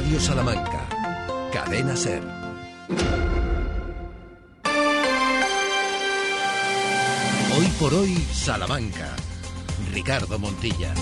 Radio Salamanca. Cadena Ser. Hoy por hoy, Salamanca. Ricardo Montilla.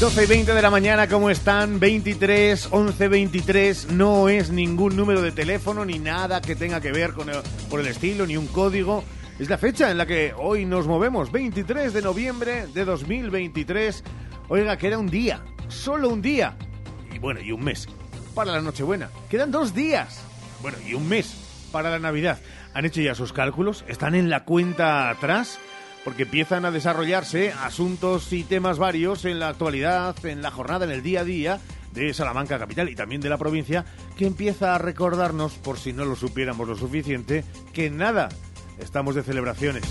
12 y 20 de la mañana, ¿cómo están? 23, 11, 23, no es ningún número de teléfono ni nada que tenga que ver con el, por el estilo, ni un código. Es la fecha en la que hoy nos movemos, 23 de noviembre de 2023. Oiga, queda un día, solo un día. Y bueno, y un mes para la Nochebuena. Quedan dos días. Bueno, y un mes para la Navidad. ¿Han hecho ya sus cálculos? ¿Están en la cuenta atrás? Porque empiezan a desarrollarse asuntos y temas varios en la actualidad, en la jornada, en el día a día de Salamanca capital y también de la provincia, que empieza a recordarnos, por si no lo supiéramos lo suficiente, que nada, estamos de celebraciones.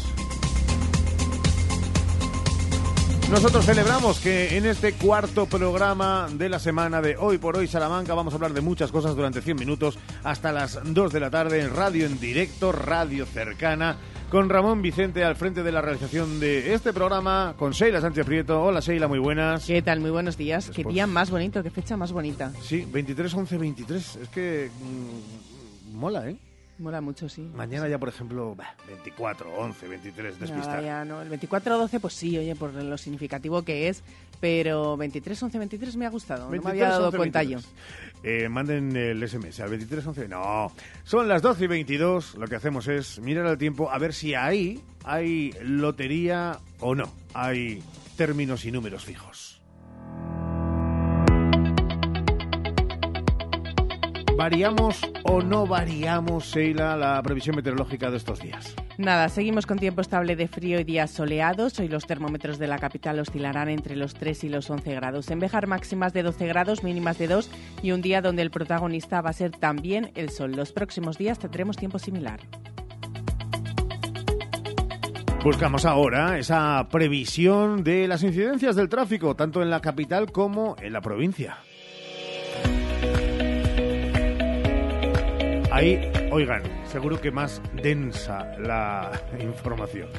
Nosotros celebramos que en este cuarto programa de la semana de Hoy por Hoy Salamanca vamos a hablar de muchas cosas durante 100 minutos hasta las 2 de la tarde en radio en directo, radio cercana con Ramón Vicente al frente de la realización de este programa, con Sheila Sánchez Prieto. Hola Sheila, muy buenas. ¿Qué tal? Muy buenos días. Qué día más bonito, qué fecha más bonita. Sí, 23, 11, 23. Es que mm, mola, ¿eh? Mola mucho, sí. Mañana ya, por ejemplo, 24, 11, 23, despistar. ya, no. El 24, 12, pues sí, oye, por lo significativo que es. Pero 23, 11, 23 me ha gustado. no me había dado cuenta yo. Eh, manden el SMS al 23, 11. No, son las 12 y 22. Lo que hacemos es mirar al tiempo a ver si ahí hay lotería o no. Hay términos y números fijos. ¿Variamos o no variamos, Sheila, la previsión meteorológica de estos días? Nada, seguimos con tiempo estable de frío y días soleados. Hoy los termómetros de la capital oscilarán entre los 3 y los 11 grados. En Bejar máximas de 12 grados, mínimas de 2 y un día donde el protagonista va a ser también el sol. Los próximos días tendremos tiempo similar. Buscamos ahora esa previsión de las incidencias del tráfico, tanto en la capital como en la provincia. Ahí, oigan, seguro que más densa la información.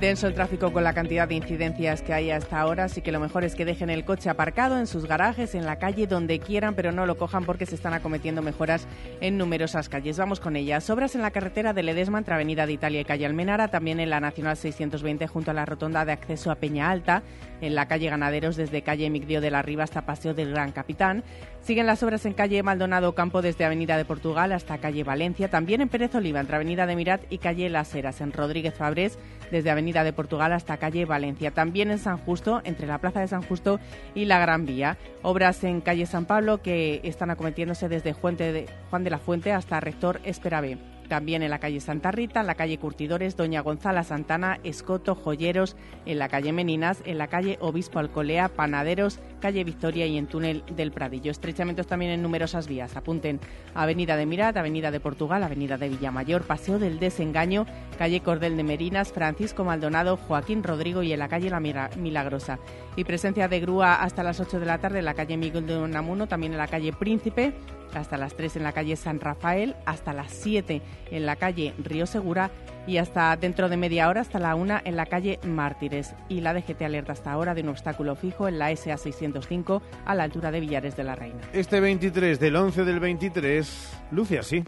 Denso el tráfico con la cantidad de incidencias que hay hasta ahora, así que lo mejor es que dejen el coche aparcado en sus garajes, en la calle, donde quieran, pero no lo cojan porque se están acometiendo mejoras en numerosas calles. Vamos con ellas. Obras en la carretera de Ledesma entre Avenida de Italia y Calle Almenara, también en la Nacional 620 junto a la rotonda de acceso a Peña Alta, en la calle Ganaderos desde calle Migdio de la Riva hasta Paseo del Gran Capitán. Siguen las obras en calle Maldonado Campo desde Avenida de Portugal hasta calle Valencia, también en Pérez Oliva entre Avenida de Mirat y calle Las Heras, en Rodríguez Fabrés desde Avenida de Portugal hasta calle Valencia, también en San Justo, entre la Plaza de San Justo y la Gran Vía. Obras en calle San Pablo que están acometiéndose desde Juan de la Fuente hasta Rector Esperavé. También en la calle Santa Rita, en la calle Curtidores, Doña Gonzala Santana, Escoto, Joyeros, en la calle Meninas, en la calle Obispo Alcolea, Panaderos, calle Victoria y en Túnel del Pradillo. Estrechamientos también en numerosas vías. Apunten Avenida de Mirat, Avenida de Portugal, Avenida de Villamayor, Paseo del Desengaño, calle Cordel de Merinas, Francisco Maldonado, Joaquín Rodrigo y en la calle La Milagrosa. Y presencia de grúa hasta las 8 de la tarde en la calle Miguel de Unamuno, también en la calle Príncipe, hasta las 3 en la calle San Rafael, hasta las 7 en la calle Río Segura y hasta dentro de media hora hasta la 1 en la calle Mártires. Y la DGT alerta hasta ahora de un obstáculo fijo en la SA 605 a la altura de Villares de la Reina. Este 23 del 11 del 23 luce así.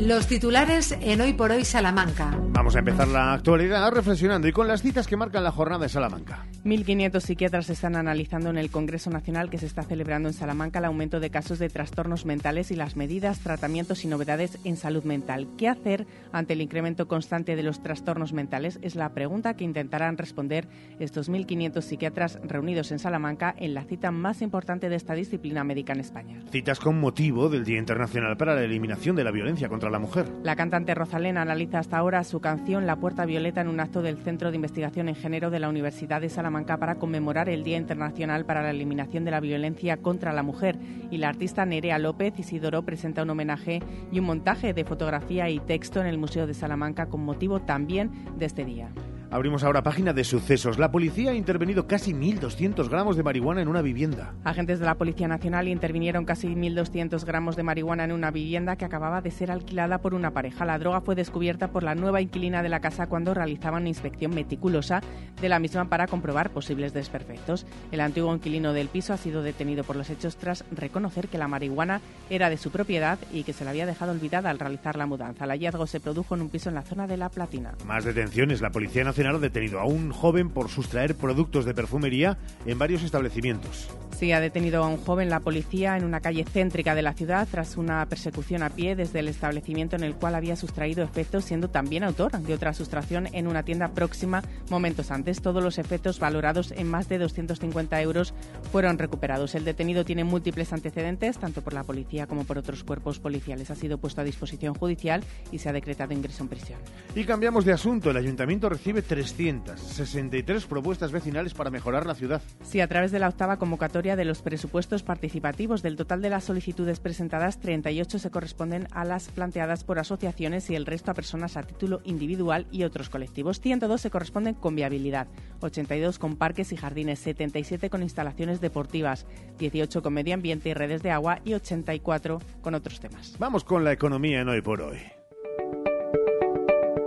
Los titulares en Hoy por Hoy Salamanca. Vamos a empezar la actualidad reflexionando y con las citas que marcan la jornada de Salamanca. 1.500 psiquiatras están analizando en el Congreso Nacional que se está celebrando en Salamanca el aumento de casos de trastornos mentales y las medidas, tratamientos y novedades en salud mental. ¿Qué hacer ante el incremento constante de los trastornos mentales? Es la pregunta que intentarán responder estos 1.500 psiquiatras reunidos en Salamanca en la cita más importante de esta disciplina médica en España. Citas con motivo del Día Internacional para la Eliminación de la Violencia contra la cantante Rosalén analiza hasta ahora su canción La Puerta Violeta en un acto del Centro de Investigación en Género de la Universidad de Salamanca para conmemorar el Día Internacional para la Eliminación de la Violencia contra la Mujer. Y la artista Nerea López Isidoro presenta un homenaje y un montaje de fotografía y texto en el Museo de Salamanca con motivo también de este día. Abrimos ahora página de sucesos. La policía ha intervenido casi 1.200 gramos de marihuana en una vivienda. Agentes de la Policía Nacional intervinieron casi 1.200 gramos de marihuana en una vivienda que acababa de ser alquilada por una pareja. La droga fue descubierta por la nueva inquilina de la casa cuando realizaban una inspección meticulosa de la misma para comprobar posibles desperfectos. El antiguo inquilino del piso ha sido detenido por los hechos tras reconocer que la marihuana era de su propiedad y que se la había dejado olvidada al realizar la mudanza. El hallazgo se produjo en un piso en la zona de La Platina. Más detenciones. La Policía Nacional ha detenido a un joven por sustraer productos de perfumería en varios establecimientos. Sí, ha detenido a un joven la policía en una calle céntrica de la ciudad tras una persecución a pie desde el establecimiento en el cual había sustraído efectos, siendo también autor de otra sustracción en una tienda próxima momentos antes. Todos los efectos valorados en más de 250 euros fueron recuperados. El detenido tiene múltiples antecedentes, tanto por la policía como por otros cuerpos policiales. Ha sido puesto a disposición judicial y se ha decretado ingreso en prisión. Y cambiamos de asunto. El ayuntamiento recibe 363 propuestas vecinales para mejorar la ciudad. Sí, a través de la octava convocatoria de los presupuestos participativos del total de las solicitudes presentadas, 38 se corresponden a las planteadas por asociaciones y el resto a personas a título individual y otros colectivos. 102 se corresponden con viabilidad, 82 con parques y jardines, 77 con instalaciones deportivas, 18 con medio ambiente y redes de agua y 84 con otros temas. Vamos con la economía en hoy por hoy.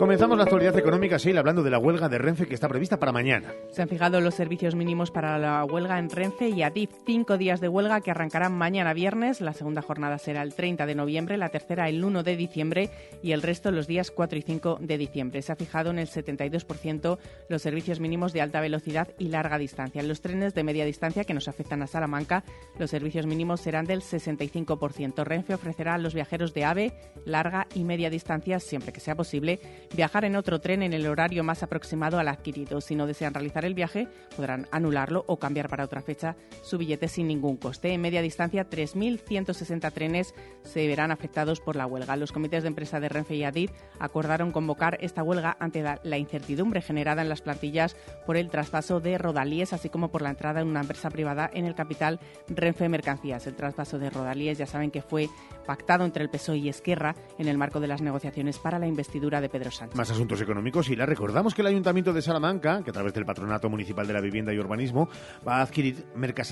Comenzamos la actualidad económica, sí, hablando de la huelga de Renfe que está prevista para mañana. Se han fijado los servicios mínimos para la huelga en Renfe y Adif. Cinco días de huelga que arrancarán mañana viernes. La segunda jornada será el 30 de noviembre, la tercera el 1 de diciembre y el resto los días 4 y 5 de diciembre. Se ha fijado en el 72% los servicios mínimos de alta velocidad y larga distancia. En los trenes de media distancia que nos afectan a Salamanca, los servicios mínimos serán del 65%. Renfe ofrecerá a los viajeros de AVE, larga y media distancia, siempre que sea posible, viajar en otro tren en el horario más aproximado al adquirido. Si no desean realizar el viaje, podrán anularlo o cambiar para otra fecha su billete sin ningún coste. En media distancia, 3.160 trenes se verán afectados por la huelga. Los comités de empresa de Renfe y Adif acordaron convocar esta huelga ante la incertidumbre generada en las plantillas por el traspaso de Rodalíes, así como por la entrada en una empresa privada en el capital Renfe Mercancías. El traspaso de Rodalíes ya saben que fue pactado entre el PSOE y Esquerra en el marco de las negociaciones para la investidura de Pedro Sánchez. Más asuntos económicos y la recordamos que el Ayuntamiento de Salamanca, que a través del Patronato Municipal de la Vivienda y Urbanismo, va a adquirir Merca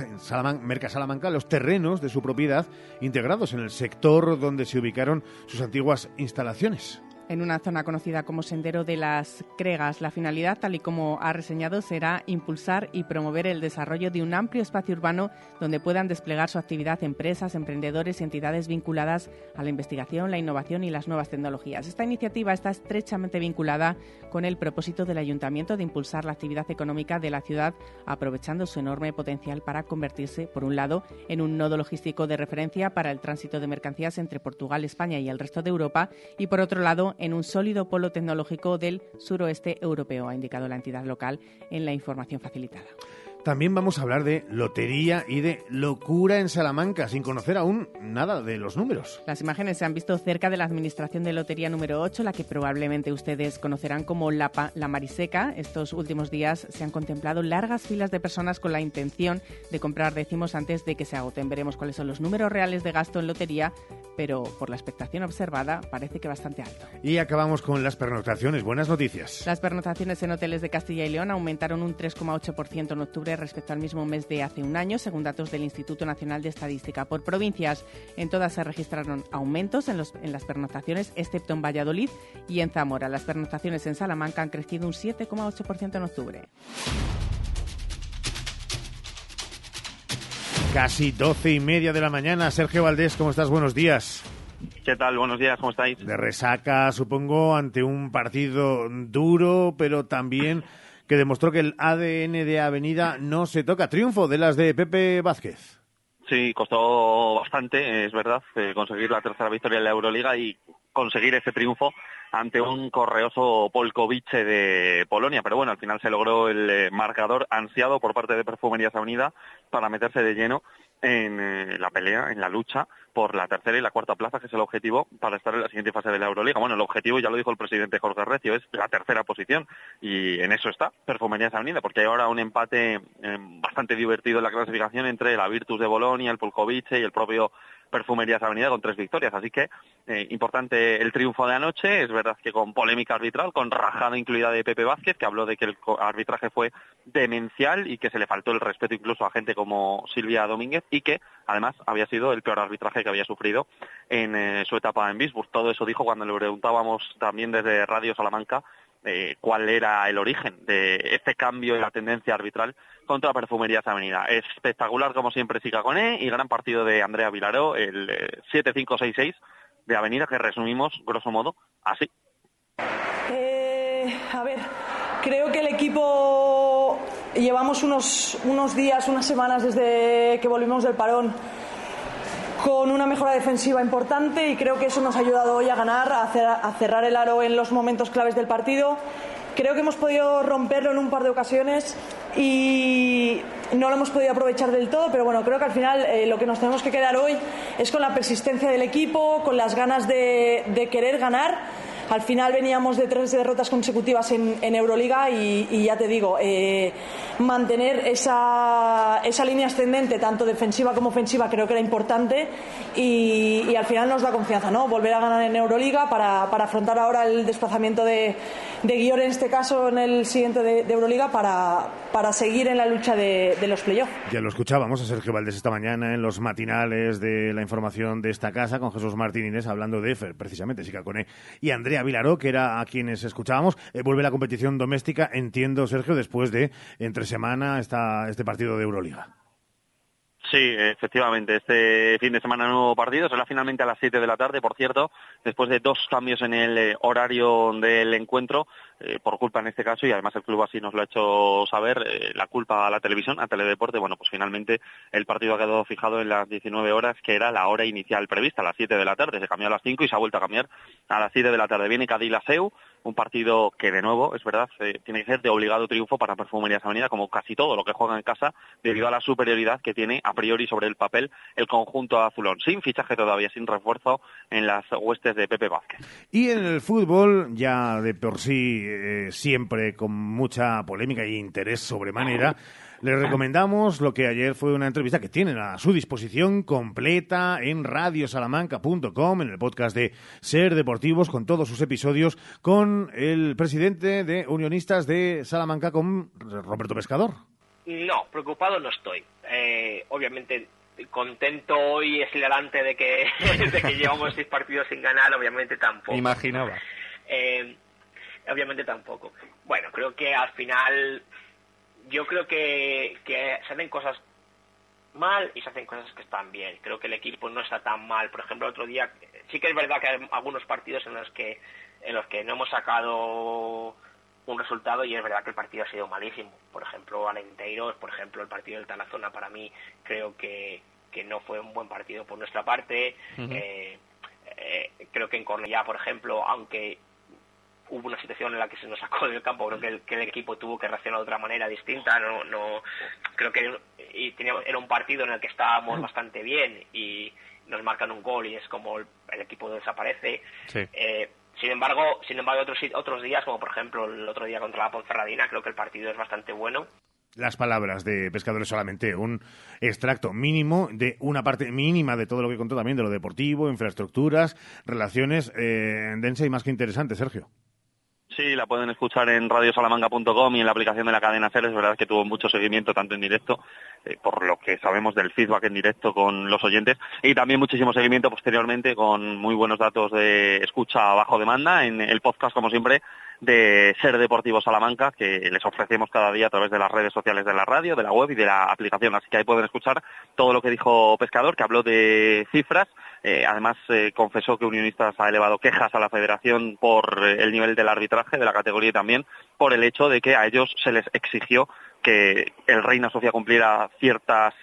Salamanca los terrenos de su propiedad integrados en el sector donde se ubicaron sus antiguas instalaciones en una zona conocida como Sendero de las Cregas. La finalidad, tal y como ha reseñado, será impulsar y promover el desarrollo de un amplio espacio urbano donde puedan desplegar su actividad empresas, emprendedores y entidades vinculadas a la investigación, la innovación y las nuevas tecnologías. Esta iniciativa está estrechamente vinculada con el propósito del Ayuntamiento de impulsar la actividad económica de la ciudad, aprovechando su enorme potencial para convertirse, por un lado, en un nodo logístico de referencia para el tránsito de mercancías entre Portugal, España y el resto de Europa, y por otro lado, en un sólido polo tecnológico del suroeste europeo, ha indicado la entidad local en la información facilitada. También vamos a hablar de lotería y de locura en Salamanca, sin conocer aún nada de los números. Las imágenes se han visto cerca de la Administración de Lotería número 8, la que probablemente ustedes conocerán como la, la Mariseca. Estos últimos días se han contemplado largas filas de personas con la intención de comprar décimos antes de que se agoten. Veremos cuáles son los números reales de gasto en lotería, pero por la expectación observada parece que bastante alto. Y acabamos con las pernoctaciones. Buenas noticias. Las pernoctaciones en hoteles de Castilla y León aumentaron un 3,8% en octubre respecto al mismo mes de hace un año, según datos del Instituto Nacional de Estadística. Por provincias, en todas se registraron aumentos en, los, en las pernoctaciones, excepto en Valladolid y en Zamora. Las pernoctaciones en Salamanca han crecido un 7,8% en octubre. Casi doce y media de la mañana. Sergio Valdés, ¿cómo estás? Buenos días. ¿Qué tal? Buenos días, ¿cómo estáis? De resaca, supongo, ante un partido duro, pero también que demostró que el ADN de Avenida no se toca. Triunfo de las de Pepe Vázquez. Sí, costó bastante, es verdad, eh, conseguir la tercera victoria en la Euroliga y conseguir ese triunfo ante un correoso Polkovice de Polonia. Pero bueno, al final se logró el eh, marcador ansiado por parte de Perfumerías Avenida para meterse de lleno en eh, la pelea, en la lucha por la tercera y la cuarta plaza, que es el objetivo para estar en la siguiente fase de la Euroliga. Bueno, el objetivo, ya lo dijo el presidente Jorge Recio, es la tercera posición y en eso está Perfumerías Avenida, porque hay ahora un empate eh, bastante divertido en la clasificación entre la Virtus de Bolonia, el Polkovice y el propio Perfumerías Avenida con tres victorias. Así que eh, importante el triunfo de anoche. Es verdad que con polémica arbitral, con rajada incluida de Pepe Vázquez, que habló de que el arbitraje fue demencial y que se le faltó el respeto incluso a gente como Silvia Domínguez y que además había sido el peor arbitraje que había sufrido en eh, su etapa en Bisburg. Todo eso dijo cuando le preguntábamos también desde Radio Salamanca eh, cuál era el origen de este cambio en la tendencia arbitral contra Perfumerías Avenida. Espectacular como siempre Sicaconé y gran partido de Andrea Vilaró, el 7-5-6-6 eh, de Avenida que resumimos grosso modo así. Eh, a ver, creo que el equipo llevamos unos, unos días, unas semanas desde que volvimos del parón con una mejora defensiva importante y creo que eso nos ha ayudado hoy a ganar, a, cerrar el aro en los momentos claves del partido. Creo que hemos podido romperlo en un par de ocasiones y no lo hemos podido aprovechar del todo, pero bueno, creo que al final eh, lo que nos tenemos que quedar hoy es con la persistencia del equipo, con las ganas de querer ganar al final veníamos de tres derrotas consecutivas en, Euroliga y, ya te digo, eh, mantener esa, esa, línea ascendente, tanto defensiva como ofensiva, creo que era importante y, al final nos da confianza, ¿no? Volver a ganar en Euroliga para, afrontar ahora el desplazamiento de, de en este caso en el siguiente de, Euroliga, para, para seguir en la lucha de, los playoffs. Ya lo escuchábamos a Sergio Valdés esta mañana en los matinales de la información de esta casa con Jesús Martínez hablando de precisamente, Sicacone y Andrea Vilaró, que era a quienes escuchábamos. Eh, vuelve la competición doméstica, entiendo, Sergio, después de entre semana esta, este partido de Euroliga. Sí, efectivamente. Este fin de semana nuevo partido. Será finalmente a las 7 de la tarde, por cierto, después de dos cambios en el eh, horario del encuentro, eh, por culpa en este caso, y además el club así nos lo ha hecho saber, la culpa a la televisión, a Teledeporte. Bueno, pues finalmente el partido ha quedado fijado en las 19 horas, que era la hora inicial prevista, a las 7 de la tarde. Se cambió a las 5 y se ha vuelto a cambiar a las 7 de la tarde. Viene Cadilaseu, un partido que de nuevo, es verdad, eh, tiene que ser de obligado triunfo para Perfumerías Avenida, como casi todo lo que juega en casa, debido a la superioridad que tiene a priori sobre el papel el conjunto azulón, sin fichaje todavía, sin refuerzo en las huestes de Pepe Vázquez. Y en el fútbol, ya de por sí, eh, siempre con mucha polémica y interés sobremanera, les recomendamos lo que ayer fue una entrevista que tienen a su disposición completa en radiosalamanca.com, en el podcast de Ser Deportivos, con todos sus episodios, con el presidente de Unionistas de Salamanca, con Roberto Pescador. No, preocupado no estoy. Eh, obviamente contento hoy es delante de que, de que llevamos seis partidos sin ganar, obviamente tampoco. imaginaba. Eh, obviamente tampoco. Bueno, creo que al final yo creo que, que se hacen cosas mal y se hacen cosas que están bien. Creo que el equipo no está tan mal. Por ejemplo, otro día sí que es verdad que hay algunos partidos en los que en los que no hemos sacado un resultado y es verdad que el partido ha sido malísimo. Por ejemplo, Alenteiros, por ejemplo, el partido del Tarazona para mí creo que, que no fue un buen partido por nuestra parte. Eh, eh, creo que en Cornellá, por ejemplo, aunque hubo una situación en la que se nos sacó del campo, creo que el, que el equipo tuvo que reaccionar de otra manera distinta, no, no creo que y era un partido en el que estábamos bastante bien y nos marcan un gol y es como el, equipo desaparece. Eh, sin embargo, sin embargo otros, otros días, como por ejemplo el otro día contra la Ponferradina, creo que el partido es bastante bueno. Las palabras de Pescadores solamente un extracto mínimo de una parte mínima de todo lo que contó también de lo deportivo, infraestructuras, relaciones eh, densa y más que interesante, Sergio. Sí, la pueden escuchar en radiosalamanca.com y en la aplicación de la cadena SER. Es verdad que tuvo mucho seguimiento, tanto en directo, eh, por lo que sabemos del feedback en directo con los oyentes, y también muchísimo seguimiento posteriormente con muy buenos datos de escucha bajo demanda en el podcast, como siempre, de Ser Deportivo Salamanca, que les ofrecemos cada día a través de las redes sociales de la radio, de la web y de la aplicación. Así que ahí pueden escuchar todo lo que dijo Pescador, que habló de cifras. Eh, además, eh, confesó que Unionistas ha elevado quejas a la federación por eh, el nivel del arbitraje de la categoría y también por el hecho de que a ellos se les exigió que el Reina Sofía cumpliera ciertas,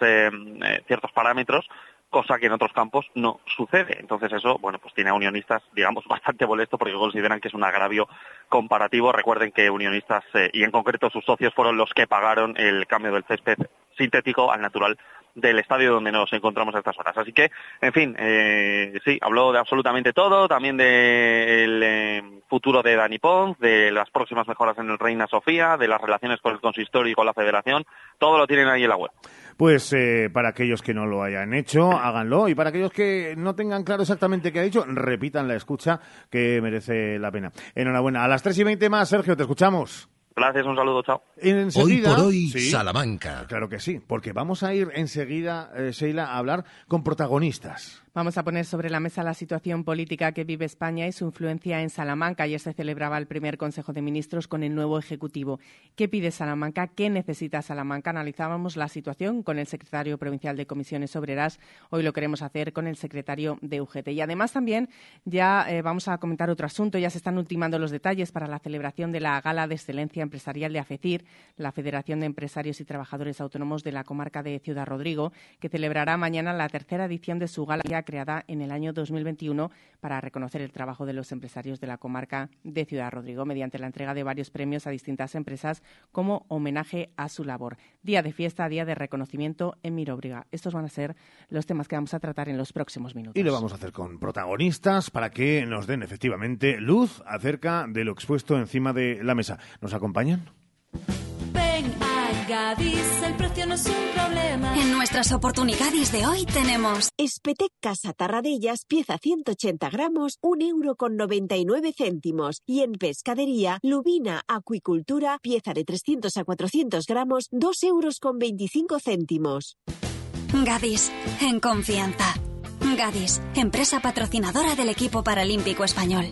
ciertos parámetros cosa que en otros campos no sucede. Entonces eso, bueno, pues tiene a unionistas, digamos, bastante molesto porque consideran que es un agravio comparativo. Recuerden que unionistas eh, y en concreto sus socios fueron los que pagaron el cambio del césped sintético al natural del estadio donde nos encontramos a estas horas. Así que, en fin, eh, sí, habló de absolutamente todo, también del eh, futuro de Dani Pons, de las próximas mejoras en el Reina Sofía, de las relaciones con el consistorio y con la federación, todo lo tienen ahí en la web. Pues eh, para aquellos que no lo hayan hecho, háganlo. Y para aquellos que no tengan claro exactamente qué ha dicho, repitan la escucha, que merece la pena. Enhorabuena. A las tres y veinte más, Sergio, te escuchamos. Gracias, un saludo, chao. Enseguida, hoy por hoy, Salamanca. Claro que sí, porque vamos a ir enseguida, eh, Sheila, a hablar con protagonistas. Vamos a poner sobre la mesa la situación política que vive España y su influencia en Salamanca. Ayer se celebraba el primer Consejo de Ministros con el nuevo Ejecutivo. ¿Qué pide Salamanca? ¿Qué necesita Salamanca? Analizábamos la situación con el secretario provincial de Comisiones Obreras. Hoy lo queremos hacer con el secretario de UGT. Y además también ya eh, vamos a comentar otro asunto. Ya se están ultimando los detalles para la celebración de la Gala de Excelencia Empresarial de AFECIR, la Federación de Empresarios y Trabajadores Autónomos de la comarca de Ciudad Rodrigo, que celebrará mañana la tercera edición de su gala creada en el año 2021 para reconocer el trabajo de los empresarios de la comarca de Ciudad Rodrigo mediante la entrega de varios premios a distintas empresas como homenaje a su labor. Día de fiesta, día de reconocimiento en Miróbriga. Estos van a ser los temas que vamos a tratar en los próximos minutos. Y lo vamos a hacer con protagonistas para que nos den efectivamente luz acerca de lo expuesto encima de la mesa. ¿Nos acompañan? Gadis, el precio no es un problema. En nuestras oportunidades de hoy tenemos Espetec Casa Tarradellas, pieza 180 gramos, 1 euro con 99 céntimos. Y en pescadería, Lubina Acuicultura, pieza de 300 a 400 gramos, 2 euros con 25 céntimos. Gadis, en confianza. Gadis, empresa patrocinadora del equipo paralímpico español.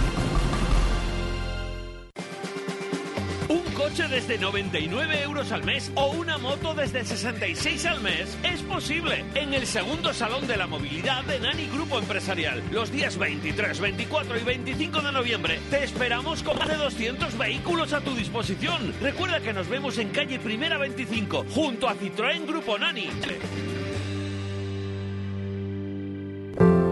Desde 99 euros al mes o una moto desde 66 al mes. Es posible en el segundo Salón de la Movilidad de Nani Grupo Empresarial. Los días 23, 24 y 25 de noviembre te esperamos con más de 200 vehículos a tu disposición. Recuerda que nos vemos en calle Primera 25 junto a Citroën Grupo Nani.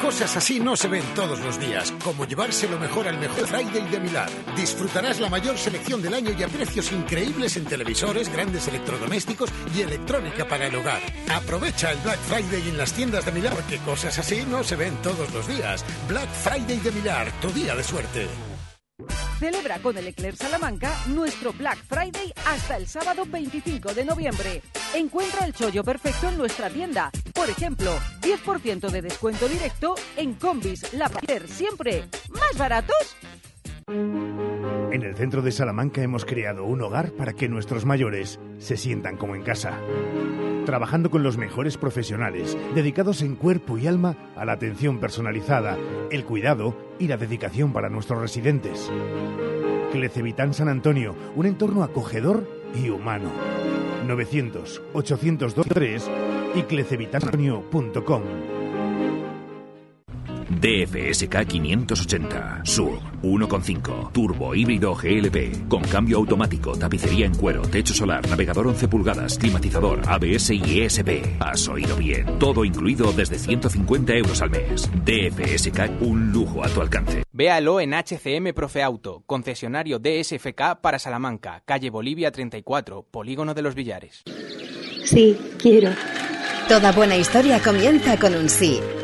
Cosas así no se ven todos los días, como llevarse lo mejor al mejor Friday de Milán. Disfrutarás la mayor selección del año y a precios increíbles en televisores, grandes electrodomésticos y electrónica para el hogar. Aprovecha el Black Friday en las tiendas de Milán, porque cosas así no se ven todos los días. Black Friday de Milán, tu día de suerte. Celebra con el Eclair Salamanca nuestro Black Friday hasta el sábado 25 de noviembre. Encuentra el chollo perfecto en nuestra tienda. Por ejemplo, 10% de descuento directo en combis, la siempre más baratos. En el centro de Salamanca hemos creado un hogar para que nuestros mayores se sientan como en casa trabajando con los mejores profesionales, dedicados en cuerpo y alma a la atención personalizada, el cuidado y la dedicación para nuestros residentes. Clecevitán San Antonio, un entorno acogedor y humano. 900 802 y clecevitanantonio.com. DFSK 580 Sur 1.5 Turbo híbrido GLP con cambio automático, tapicería en cuero, techo solar, navegador 11 pulgadas, climatizador, ABS y ESP. Has oído bien. Todo incluido desde 150 euros al mes. DFSK un lujo a tu alcance. Véalo en HCM Profe Auto, concesionario DSFK para Salamanca, calle Bolivia 34, Polígono de los Villares. Sí, quiero. Toda buena historia comienza con un sí.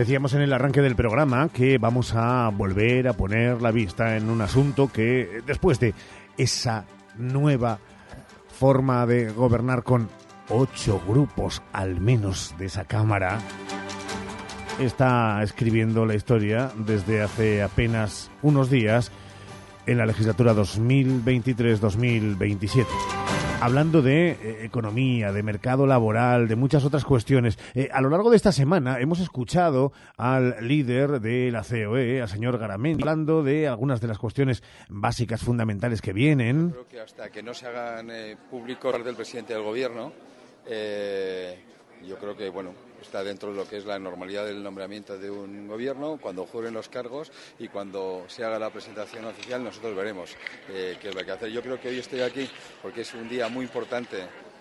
Decíamos en el arranque del programa que vamos a volver a poner la vista en un asunto que después de esa nueva forma de gobernar con ocho grupos al menos de esa Cámara, está escribiendo la historia desde hace apenas unos días en la legislatura 2023-2027 hablando de eh, economía, de mercado laboral, de muchas otras cuestiones. Eh, a lo largo de esta semana hemos escuchado al líder de la COE, al señor Garamendi, hablando de algunas de las cuestiones básicas, fundamentales que vienen. Creo que hasta que no se hagan eh, públicos del presidente del gobierno, yo creo que, bueno, está dentro de lo que es la normalidad del nombramiento de un gobierno, cuando juren los cargos y cuando se haga la presentación oficial nosotros veremos eh, qué es lo que hacer. Yo creo que hoy estoy aquí porque es un día muy importante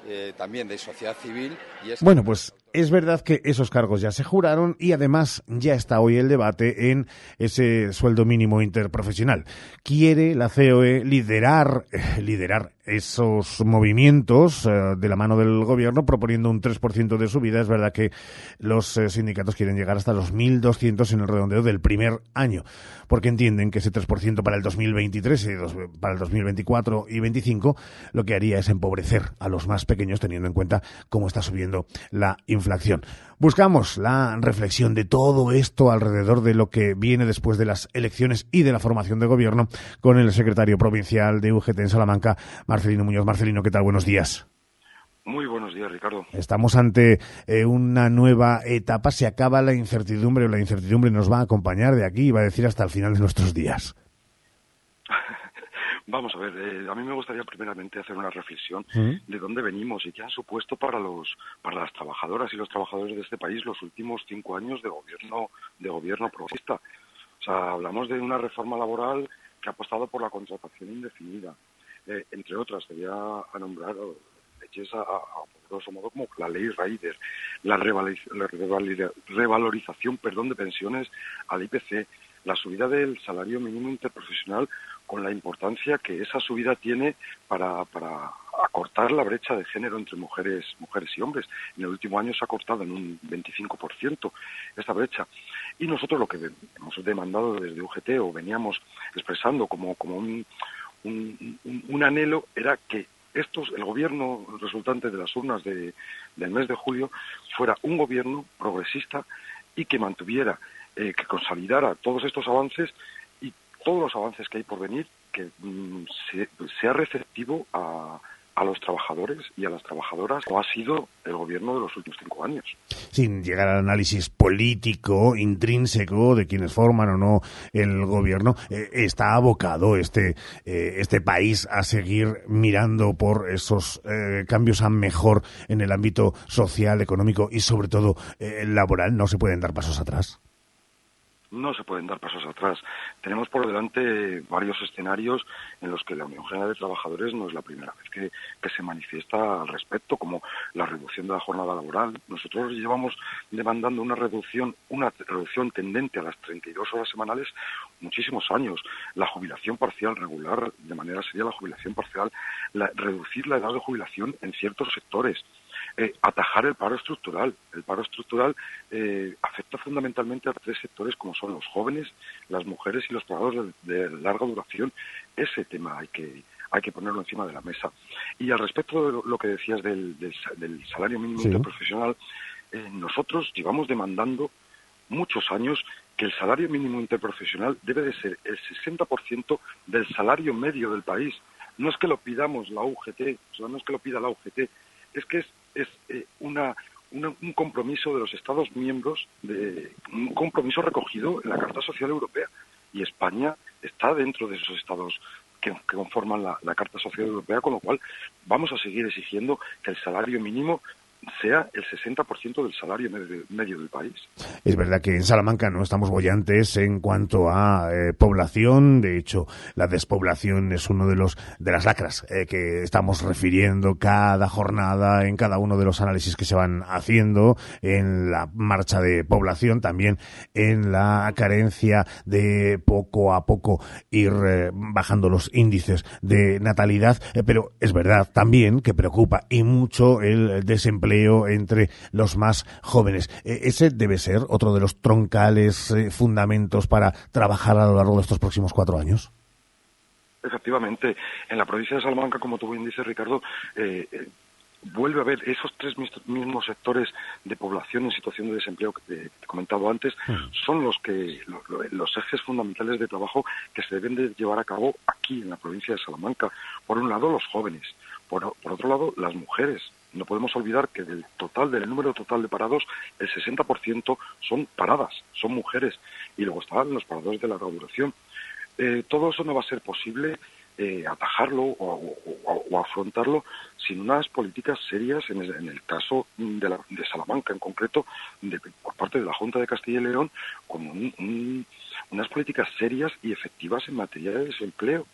eh, también de sociedad civil. Y es... Bueno, pues es verdad que esos cargos ya se juraron y además ya está hoy el debate en ese sueldo mínimo interprofesional. Quiere la COE liderar, eh, liderar esos movimientos eh, de la mano del gobierno proponiendo un 3% de subida. Es verdad que los eh, sindicatos quieren llegar hasta los 1.200 en el redondeo del primer año, porque entienden que ese 3% para el 2023 y para el 2024 y 25 lo que haría es empobrecer a los más pequeños teniendo en cuenta cómo está subiendo la inflación. Buscamos la reflexión de todo esto alrededor de lo que viene después de las elecciones y de la formación de gobierno con el secretario provincial de UGT en Salamanca, Marcelino Muñoz. Marcelino, ¿qué tal? Buenos días. Muy buenos días, Ricardo. Estamos ante eh, una nueva etapa. Se acaba la incertidumbre o la incertidumbre nos va a acompañar de aquí y va a decir hasta el final de nuestros días. Vamos a ver, eh, a mí me gustaría primeramente hacer una reflexión ¿Mm? de dónde venimos y qué han supuesto para los para las trabajadoras y los trabajadores de este país los últimos cinco años de gobierno de gobierno progresista. O sea, hablamos de una reforma laboral que ha apostado por la contratación indefinida, eh, entre otras, sería a nombrar leyes a, a, grosso modo como la ley Raider, la, revalorización perdón, de pensiones al IPC, la subida del salario mínimo interprofesional con la importancia que esa subida tiene para, acortar la brecha de género entre mujeres, mujeres y hombres. En el último año se ha cortado en un 25% esta brecha. Y nosotros lo que hemos demandado desde UGT o veníamos expresando como, como un, un, anhelo era que estos, el gobierno resultante de las urnas de, del mes de julio fuera un gobierno progresista y que mantuviera, eh, que consolidara todos estos avances todos los avances que hay por venir, que mm, sea receptivo a, a los trabajadores y a las trabajadoras, como ha sido el gobierno de los últimos cinco años. Sin llegar al análisis político, intrínseco, de quienes forman o no el gobierno, eh, está abocado este, eh, este país a seguir mirando por esos eh, cambios a mejor en el ámbito social, económico y sobre todo laboral. No se pueden dar pasos atrás no se pueden dar pasos atrás. Tenemos por delante varios escenarios en los que la Unión General de Trabajadores no es la primera vez que, se manifiesta al respecto, como la reducción de la jornada laboral. Nosotros llevamos demandando una reducción, una reducción tendente a las 32 horas semanales muchísimos años. La jubilación parcial regular, de manera sería la jubilación parcial, reducir la edad de jubilación en ciertos sectores. Eh, atajar el paro estructural. El paro estructural eh, afecta fundamentalmente a tres sectores como son los jóvenes, las mujeres y los trabajadores de, larga duración. Ese tema hay que, hay que ponerlo encima de la mesa. Y al respecto de lo, que decías del, salario mínimo interprofesional, eh, nosotros llevamos demandando muchos años que el salario mínimo interprofesional debe de ser el 60% del salario medio del país. No es que lo pidamos la UGT, no es que lo pida la UGT, es que es es eh, una, un compromiso de los Estados miembros, de, un compromiso recogido en la Carta Social Europea. Y España está dentro de esos Estados que, conforman la, la, Carta Social Europea, con lo cual vamos a seguir exigiendo que el salario mínimo sea el 60% del salario medio, del país. Es verdad que en Salamanca no estamos bollantes en cuanto a eh, población. De hecho, la despoblación es uno de los de las lacras eh, que estamos refiriendo cada jornada en cada uno de los análisis que se van haciendo en la marcha de población, también en la carencia de poco a poco ir eh, bajando los índices de natalidad. pero es verdad también que preocupa y mucho el desempleo empleo entre los más jóvenes. E, ese debe ser otro de los troncales eh, fundamentos para trabajar a lo largo de estos próximos cuatro años. Efectivamente, en la provincia de Salamanca, como tú bien dices, Ricardo, eh, eh, vuelve a haber esos tres mismos sectores de población en situación de desempleo que te, he comentado antes, hmm. son los que los ejes fundamentales de trabajo que se deben de llevar a cabo aquí en la provincia de Salamanca. Por un lado, los jóvenes, por, por otro lado, las mujeres. No podemos olvidar que del total, del número total de parados, el 60% son paradas, son mujeres, y luego están los paradores de larga duración. Eh, todo eso no va a ser posible eh, atajarlo o, afrontarlo sin unas políticas serias, en el, caso de, Salamanca en concreto, por parte de la Junta de Castilla y León, con unas políticas serias y efectivas en materia de desempleo.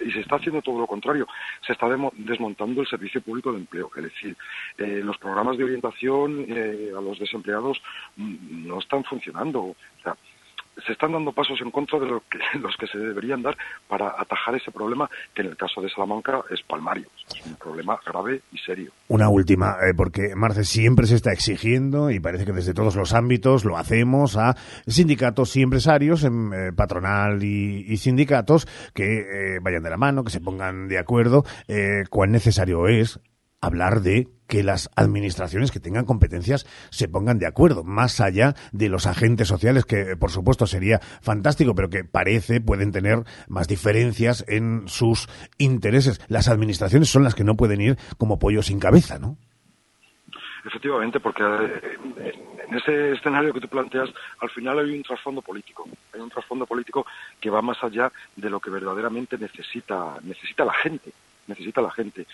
Y se está haciendo todo lo contrario, se está desmontando el servicio público de empleo, es decir, eh, los programas de orientación a los desempleados mm, no están funcionando. Se están dando pasos en contra de que, los que se deberían dar para atajar ese problema que en el caso de Salamanca es palmario. Es un problema grave y serio. Una última, eh, porque Marce siempre se está exigiendo y parece que desde todos los ámbitos lo hacemos a sindicatos y empresarios, en, eh, patronal y, sindicatos que eh, vayan de la mano, que se pongan de acuerdo. cuán necesario es hablar de que las administraciones que tengan competencias se pongan de acuerdo, más allá de los agentes sociales, que por supuesto sería fantástico, pero que parece pueden tener más diferencias en sus intereses. Las administraciones son las que no pueden ir como pollo sin cabeza, ¿no? Efectivamente, porque eh, en ese escenario que tú planteas, al final hay un trasfondo político. Hay un trasfondo político que va más allá de lo que verdaderamente necesita, necesita la gente necesita la gente.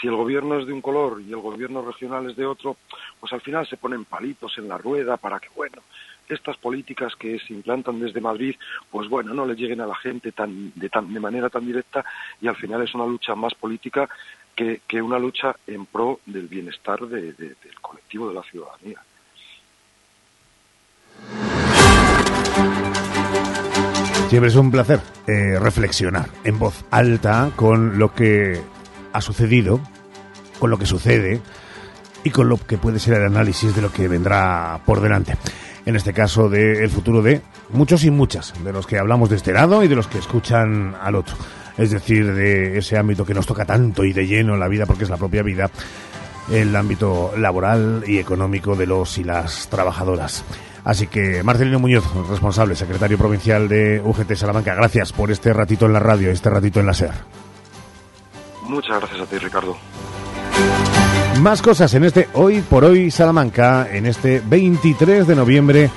Si el gobierno es de un color y el gobierno regional es de otro, pues al final se ponen palitos en la rueda para que, bueno, estas políticas que se implantan desde Madrid, pues bueno, no le lleguen a la gente tan, de, tan, de manera tan directa y al final es una lucha más política que, que una lucha en pro del bienestar del colectivo de la ciudadanía. Siempre es un placer eh, reflexionar en voz alta con lo que ha sucedido, con lo que sucede y con lo que puede ser el análisis de lo que vendrá por delante. En este caso, del futuro de muchos y muchas, de los que hablamos de este lado y de los que escuchan al otro. Es decir, de ese ámbito que nos toca tanto y de lleno en la vida, porque es la propia vida, el ámbito laboral y económico de los y las trabajadoras. Así que Marcelino Muñoz, responsable, secretario provincial de UGT Salamanca, gracias por este ratito en la radio, este ratito en la SER. Muchas gracias a ti, Ricardo. Más cosas en este Hoy por Hoy Salamanca, en este 23 de noviembre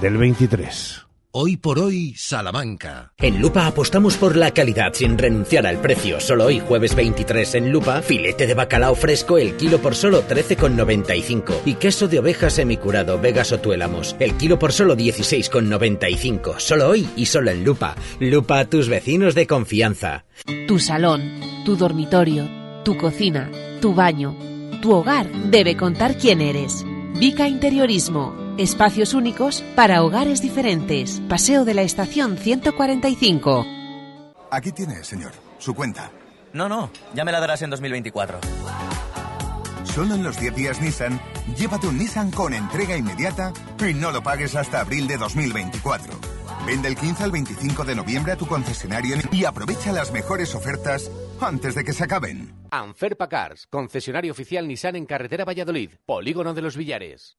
del 23. Hoy por hoy, Salamanca. En Lupa apostamos por la calidad sin renunciar al precio. Solo hoy, jueves 23 en Lupa, filete de bacalao fresco el kilo por solo 13,95 y queso de oveja semicurado Vegas o Tuélamos el kilo por solo 16,95. Solo hoy y solo en Lupa. Lupa, tus vecinos de confianza. Tu salón, tu dormitorio, tu cocina, tu baño, tu hogar debe contar quién eres. Vica Interiorismo Espacios únicos para hogares diferentes. Paseo de la Estación 145. Aquí tiene, señor, su cuenta. No, no, ya me la darás en 2024. Solo en los 10 días Nissan, llévate un Nissan con entrega inmediata y no lo pagues hasta abril de 2024. Vende el 15 al 25 de noviembre a tu concesionario y aprovecha las mejores ofertas antes de que se acaben. Anferpa Cars, concesionario oficial Nissan en carretera Valladolid, Polígono de los Villares.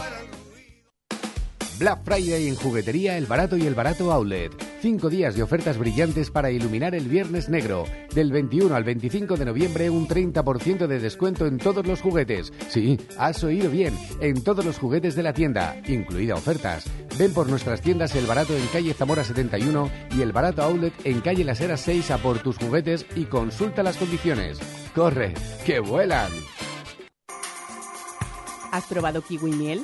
Black Friday en juguetería El Barato y El Barato Outlet. Cinco días de ofertas brillantes para iluminar el Viernes Negro. Del 21 al 25 de noviembre, un 30% de descuento en todos los juguetes. Sí, has oído bien, en todos los juguetes de la tienda, incluida ofertas. Ven por nuestras tiendas El Barato en calle Zamora 71 y El Barato Outlet en calle Las Heras 6 a por tus juguetes y consulta las condiciones. ¡Corre, que vuelan! ¿Has probado kiwi miel?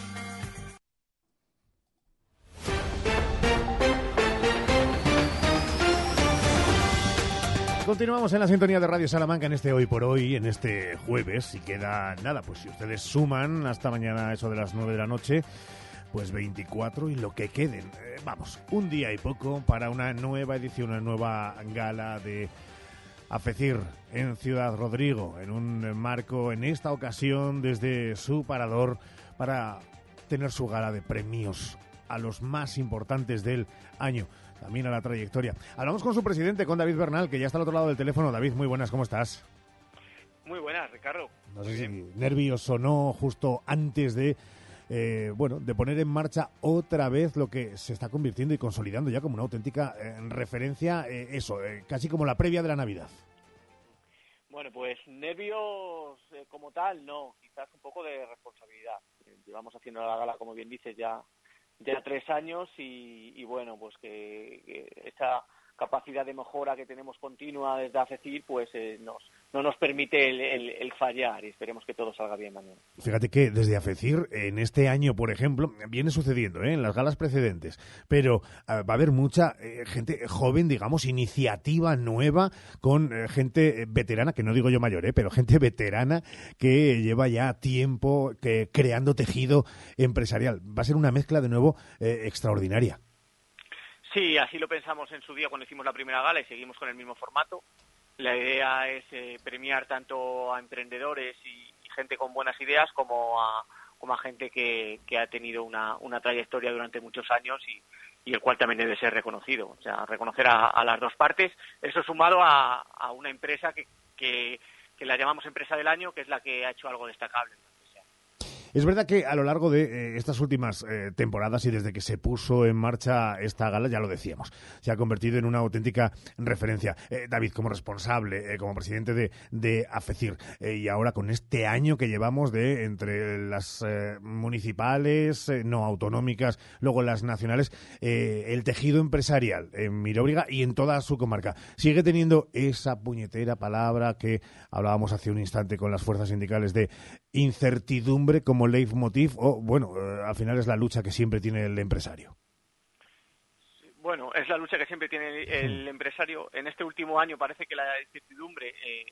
Continuamos en la sintonía de Radio Salamanca en este hoy por hoy, en este jueves. Y queda nada, pues si ustedes suman hasta mañana eso de las 9 de la noche, pues 24 y lo que queden. Eh, vamos, un día y poco para una nueva edición, una nueva gala de AFECIR en Ciudad Rodrigo, en un marco, en esta ocasión, desde su parador, para tener su gala de premios a los más importantes del año también a la trayectoria. Hablamos con su presidente, con David Bernal, que ya está al otro lado del teléfono. David, muy buenas, ¿cómo estás? Muy buenas, Ricardo. No sé si nervios o no, justo antes de, eh, bueno, de poner en marcha otra vez lo que se está convirtiendo y consolidando ya como una auténtica eh, referencia, eh, eso, casi como la previa de la Navidad. Bueno, pues nervios como tal, no, quizás un poco de responsabilidad. Llevamos haciendo la gala, como bien dices, ya ya tres años y, bueno, pues que, esa capacidad de mejora que tenemos continua desde AFECIR, pues eh, nos, no nos permite el, fallar y esperemos que todo salga bien mañana. Fíjate que desde AFECIR, en este año, por ejemplo, viene sucediendo ¿eh? en las galas precedentes, pero ah, va a haber mucha eh, gente joven, digamos, iniciativa nueva, con gente veterana, que no digo yo mayor, pero gente veterana que lleva ya tiempo que, creando tejido empresarial. Va a ser una mezcla de nuevo extraordinaria. Sí, así lo pensamos en su día cuando hicimos la primera gala y seguimos con el mismo formato. La idea es eh, premiar tanto a emprendedores y, gente con buenas ideas como a, como a gente que, ha tenido una, una, trayectoria durante muchos años y, el cual también debe ser reconocido. O sea, reconocer a, las dos partes. Eso sumado a, a una empresa que, que la llamamos empresa del año, que es la que ha hecho algo destacable. Es verdad que a lo largo de eh, estas últimas eh, temporadas y desde que se puso en marcha esta gala, ya lo decíamos, se ha convertido en una auténtica referencia. Eh, David, como responsable, como presidente de, de AFECIR, y ahora con este año que llevamos de entre las municipales, no autonómicas, luego las nacionales, el tejido empresarial en Miróbriga y en toda su comarca, sigue teniendo esa puñetera palabra que hablábamos hace un instante con las fuerzas sindicales de incertidumbre como leitmotiv o, bueno, eh, al final es la lucha que siempre tiene el empresario? Bueno, es la lucha que siempre tiene el empresario. En este último año parece que la incertidumbre, eh,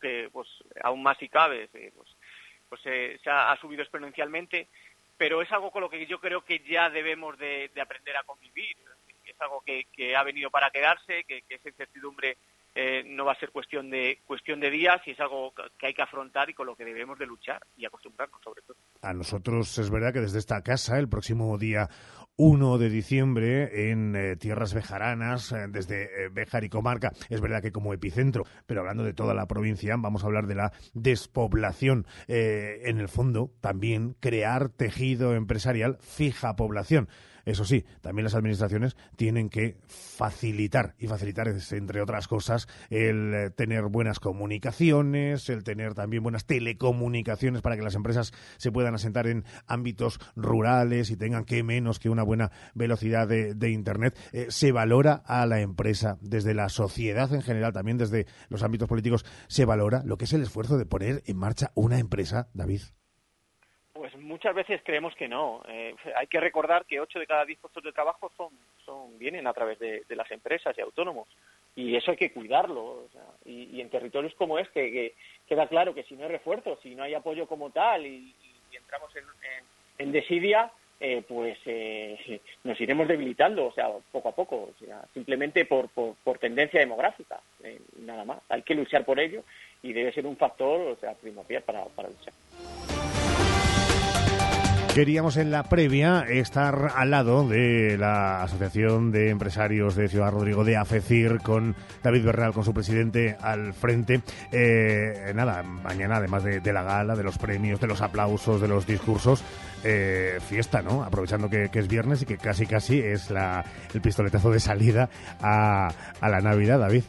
que pues aún más si cabe, eh, pues, pues se ha, subido exponencialmente, pero es algo con lo que yo creo que ya debemos de, aprender a convivir. Es algo que, ha venido para quedarse, que, que esa incertidumbre eh, no va a ser cuestión de cuestión de días y es algo que hay que afrontar y con lo que debemos de luchar y acostumbrarnos sobre todo. A nosotros es verdad que desde esta casa el próximo día 1 de diciembre en eh, tierras bejaranas, eh, desde Bejar y Comarca. Es verdad que como epicentro, pero hablando de toda la provincia, vamos a hablar de la despoblación. en el fondo, también crear tejido empresarial fija población. Eso sí, también las administraciones tienen que facilitar, y facilitar entre otras cosas, el eh, tener buenas comunicaciones, el tener también buenas telecomunicaciones para que las empresas se puedan asentar en ámbitos rurales y tengan que menos que una buena velocidad de, Internet. Eh, se valora a la empresa desde la sociedad en general, también desde los ámbitos políticos, se valora lo que es el esfuerzo de poner en marcha una empresa, David. Pues muchas veces creemos que no. Eh, hay que recordar que 8 de cada 10 puestos de trabajo son, vienen a través de, las empresas y autónomos. Y eso hay que cuidarlo. y, en territorios como este, que queda claro que si no hay refuerzo, si no hay apoyo como tal y, entramos en, desidia, eh, pues eh, nos iremos debilitando, o sea, poco a poco, simplemente por, por, por tendencia demográfica. eh, nada más. Hay que luchar por ello y debe ser un factor o sea, primordial para, para luchar. Queríamos en la previa estar al lado de la Asociación de Empresarios de Ciudad Rodrigo de AFECIR con David Bernal, con su presidente al frente. Eh, nada, mañana además de, la gala, de los premios, de los aplausos, de los discursos, eh, fiesta, ¿no? Aprovechando que, es viernes y que casi casi es la, el pistoletazo de salida a, a la Navidad, David.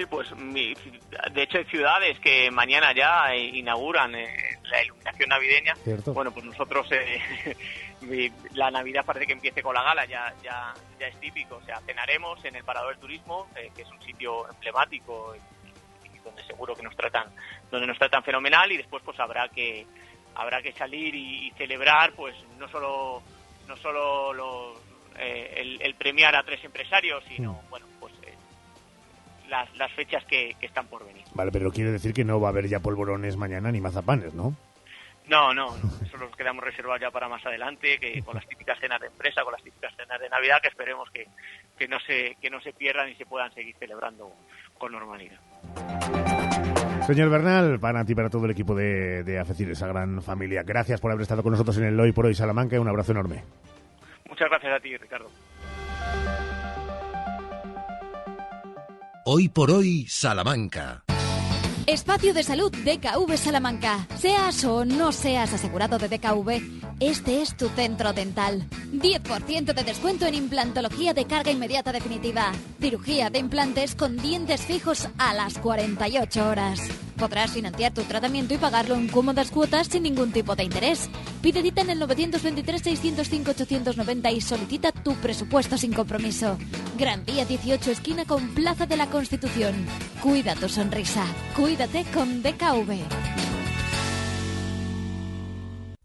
Sí, pues de hecho hay ciudades que mañana ya inauguran eh, la iluminación navideña. Bueno, pues nosotros eh, la Navidad parece que empiece con la gala, ya, ya, ya es típico. O sea, cenaremos en el Parador del Turismo, eh, que es un sitio emblemático y, donde seguro que nos tratan, donde nos tratan fenomenal y después pues habrá que habrá que salir y, celebrar pues no solo no solo el, premiar a tres empresarios, sino mm. bueno las, las fechas que, están por venir. Vale, pero quiere decir que no va a haber ya polvorones mañana ni mazapanes, ¿no? No, no, eso los quedamos reservados ya para más adelante, que con las típicas cenas de empresa, con las típicas cenas de Navidad, que esperemos que, que, no, se, que no se pierdan y se puedan seguir celebrando con normalidad. Señor Bernal, para ti para todo el equipo de, de AFECIR, esa gran familia, gracias por haber estado con nosotros en el Hoy por Hoy Salamanca un abrazo enorme. Muchas gracias a ti, Ricardo. Hoy por hoy, Salamanca. Espacio de salud DKV Salamanca. Seas o no seas asegurado de DKV, este es tu centro dental. 10% de descuento en implantología de carga inmediata definitiva. Cirugía de implantes con dientes fijos a las 48 horas. Podrás financiar tu tratamiento y pagarlo en cómodas cuotas sin ningún tipo de interés. Pide cita en el 923-605-890 y solicita tu presupuesto sin compromiso. Gran Vía 18, esquina con Plaza de la Constitución. Cuida tu sonrisa. Cuídate con DKV.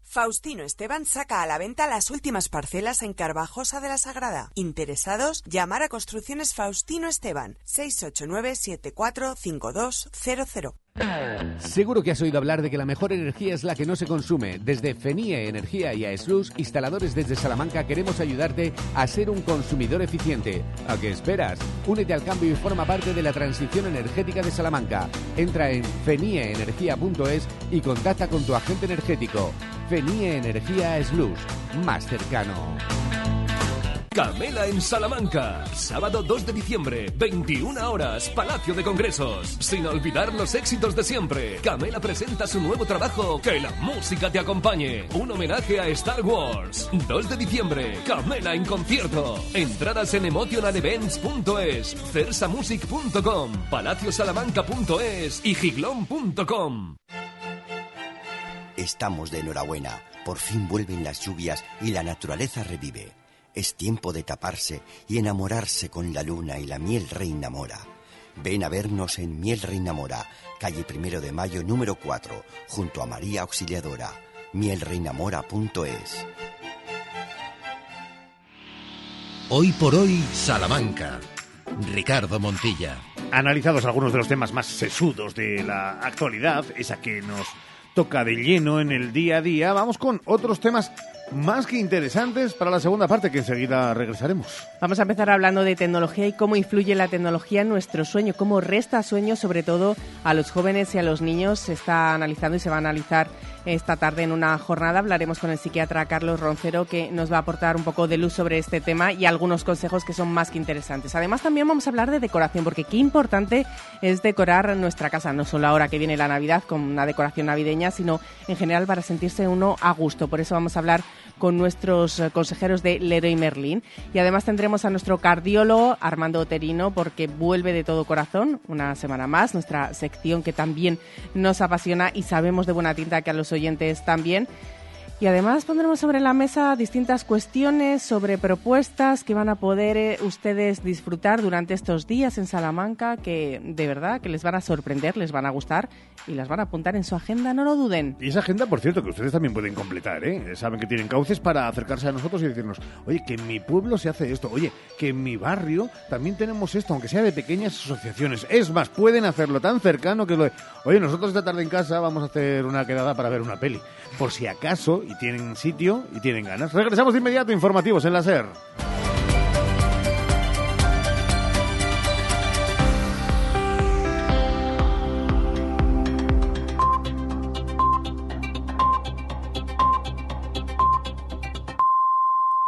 Faustino Esteban saca a la venta las últimas parcelas en Carvajosa de la Sagrada. Interesados, llamar a Construcciones Faustino Esteban 689 745200. Seguro que has oído hablar de que la mejor energía es la que no se consume. Desde FENIE Energía y AESLUS, instaladores desde Salamanca, queremos ayudarte a ser un consumidor eficiente. ¿A qué esperas? Únete al cambio y forma parte de la transición energética de Salamanca. Entra en fenieenergia.es y contacta con tu agente energético. FENIE Energía AESLUS, más cercano. Camela en Salamanca. Sábado 2 de diciembre, 21 horas, Palacio de Congresos. Sin olvidar los éxitos de siempre, Camela presenta su nuevo trabajo, Que la música te acompañe. Un homenaje a Star Wars. 2 de diciembre, Camela en concierto. Entradas en emotionalevents.es, cersamusic.com, palaciosalamanca.es y giglón.com. Estamos de enhorabuena. Por fin vuelven las lluvias y la naturaleza revive. Es tiempo de taparse y enamorarse con la luna y la miel reina mora. Ven a vernos en Miel Reina Mora, calle Primero de Mayo número 4, junto a María Auxiliadora. mielreinamora.es. Hoy por hoy, Salamanca. Ricardo Montilla. Analizados algunos de los temas más sesudos de la actualidad, esa que nos toca de lleno en el día a día, vamos con otros temas más que interesantes para la segunda parte que enseguida regresaremos. Vamos a empezar hablando de tecnología y cómo influye la tecnología en nuestro sueño, cómo resta sueño sobre todo a los jóvenes y a los niños. Se está analizando y se va a analizar esta tarde en una jornada. Hablaremos con el psiquiatra Carlos Roncero que nos va a aportar un poco de luz sobre este tema y algunos consejos que son más que interesantes. Además también vamos a hablar de decoración porque qué importante es decorar nuestra casa, no solo ahora que viene la Navidad con una decoración navideña, sino en general para sentirse uno a gusto. Por eso vamos a hablar con nuestros eh, consejeros de Leroy Merlin. Y además tendremos a nuestro cardiólogo Armando Oterino porque vuelve de todo corazón una semana más, nuestra sección que también nos apasiona y sabemos de buena tinta que a los oyentes también. Y además pondremos sobre la mesa distintas cuestiones sobre propuestas que van a poder eh, ustedes disfrutar durante estos días en Salamanca, que de verdad que les van a sorprender, les van a gustar y las van a apuntar en su agenda, no lo duden. Y esa agenda, por cierto, que ustedes también pueden completar, ¿eh? Saben que tienen cauces para acercarse a nosotros y decirnos, oye, que en mi pueblo se hace esto, oye, que en mi barrio también tenemos esto, aunque sea de pequeñas asociaciones. Es más, pueden hacerlo tan cercano que lo... Oye, nosotros esta tarde en casa vamos a hacer una quedada para ver una peli. Por si acaso y tienen sitio y tienen ganas. Regresamos de inmediato, informativos en la SER.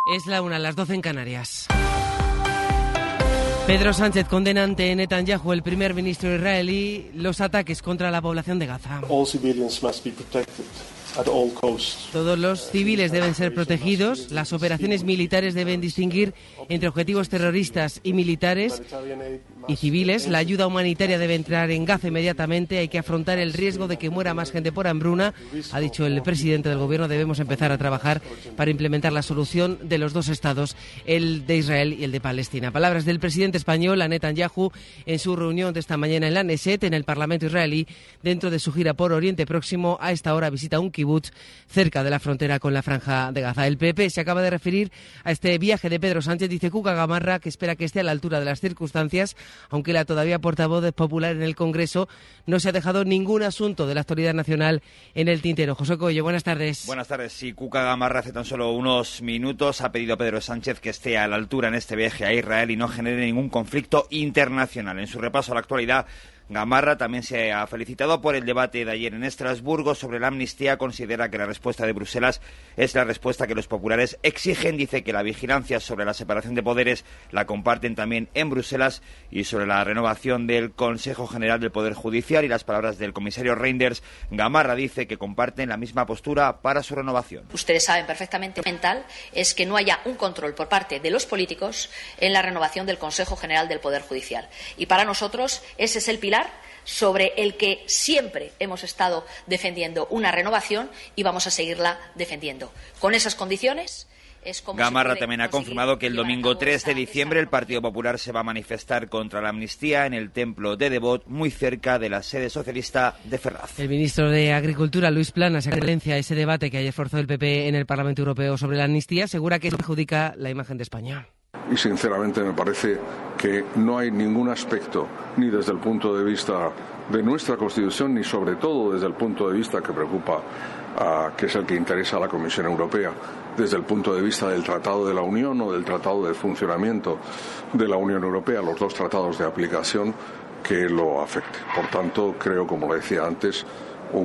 Es la una, las 12 en Canarias. Pedro Sánchez condena ante Netanyahu, el primer ministro israelí, los ataques contra la población de Gaza. All civilians must be protected. Todos los civiles deben ser protegidos. Las operaciones militares deben distinguir entre objetivos terroristas y militares y civiles. La ayuda humanitaria debe entrar en Gaza inmediatamente. Hay que afrontar el riesgo de que muera más gente por hambruna. Ha dicho el presidente del gobierno. Debemos empezar a trabajar para implementar la solución de los dos estados, el de Israel y el de Palestina. Palabras del presidente español, Netanyahu, en su reunión de esta mañana en la Neset, en el Parlamento israelí, dentro de su gira por Oriente Próximo. A esta hora visita un cerca de la frontera con la Franja de Gaza. El PP se acaba de referir a este viaje de Pedro Sánchez. Dice Cuca Gamarra que espera que esté a la altura de las circunstancias aunque la todavía portavoz popular en el Congreso no se ha dejado ningún asunto de la actualidad nacional en el tintero. José Coello, buenas tardes. Buenas tardes. Sí, Cuca Gamarra hace tan solo unos minutos ha pedido a Pedro Sánchez que esté a la altura en este viaje a Israel y no genere ningún conflicto internacional. En su repaso a la actualidad, Gamarra también se ha felicitado por el debate de ayer en Estrasburgo sobre la amnistía. Considera que la respuesta de Bruselas es la respuesta que los populares exigen. Dice que la vigilancia sobre la separación de poderes la comparten también en Bruselas y sobre la renovación del Consejo General del Poder Judicial y las palabras del comisario Reinders. Gamarra dice que comparten la misma postura para su renovación. Ustedes saben perfectamente mental es que no haya un control por parte de los políticos en la renovación del Consejo General del Poder Judicial. Y para nosotros ese es el pilar sobre el que siempre hemos estado defendiendo una renovación y vamos a seguirla defendiendo. Con esas condiciones. Es como Gamarra también ha confirmado que el domingo 3 de diciembre el Partido Popular se va a manifestar contra la amnistía en el templo de Devot, muy cerca de la sede socialista de Ferraz. El ministro de Agricultura, Luis Planas, a referencia a ese debate que ayer forzó el PP en el Parlamento Europeo sobre la amnistía, asegura que perjudica la imagen de España y sinceramente me parece que no hay ningún aspecto, ni desde el punto de vista de nuestra Constitución, ni sobre todo desde el punto de vista que preocupa, que es el que interesa a la Comisión Europea, desde el punto de vista del Tratado de la Unión o del Tratado de Funcionamiento de la Unión Europea, los dos tratados de aplicación, que lo afecte. Por tanto, creo, como decía antes,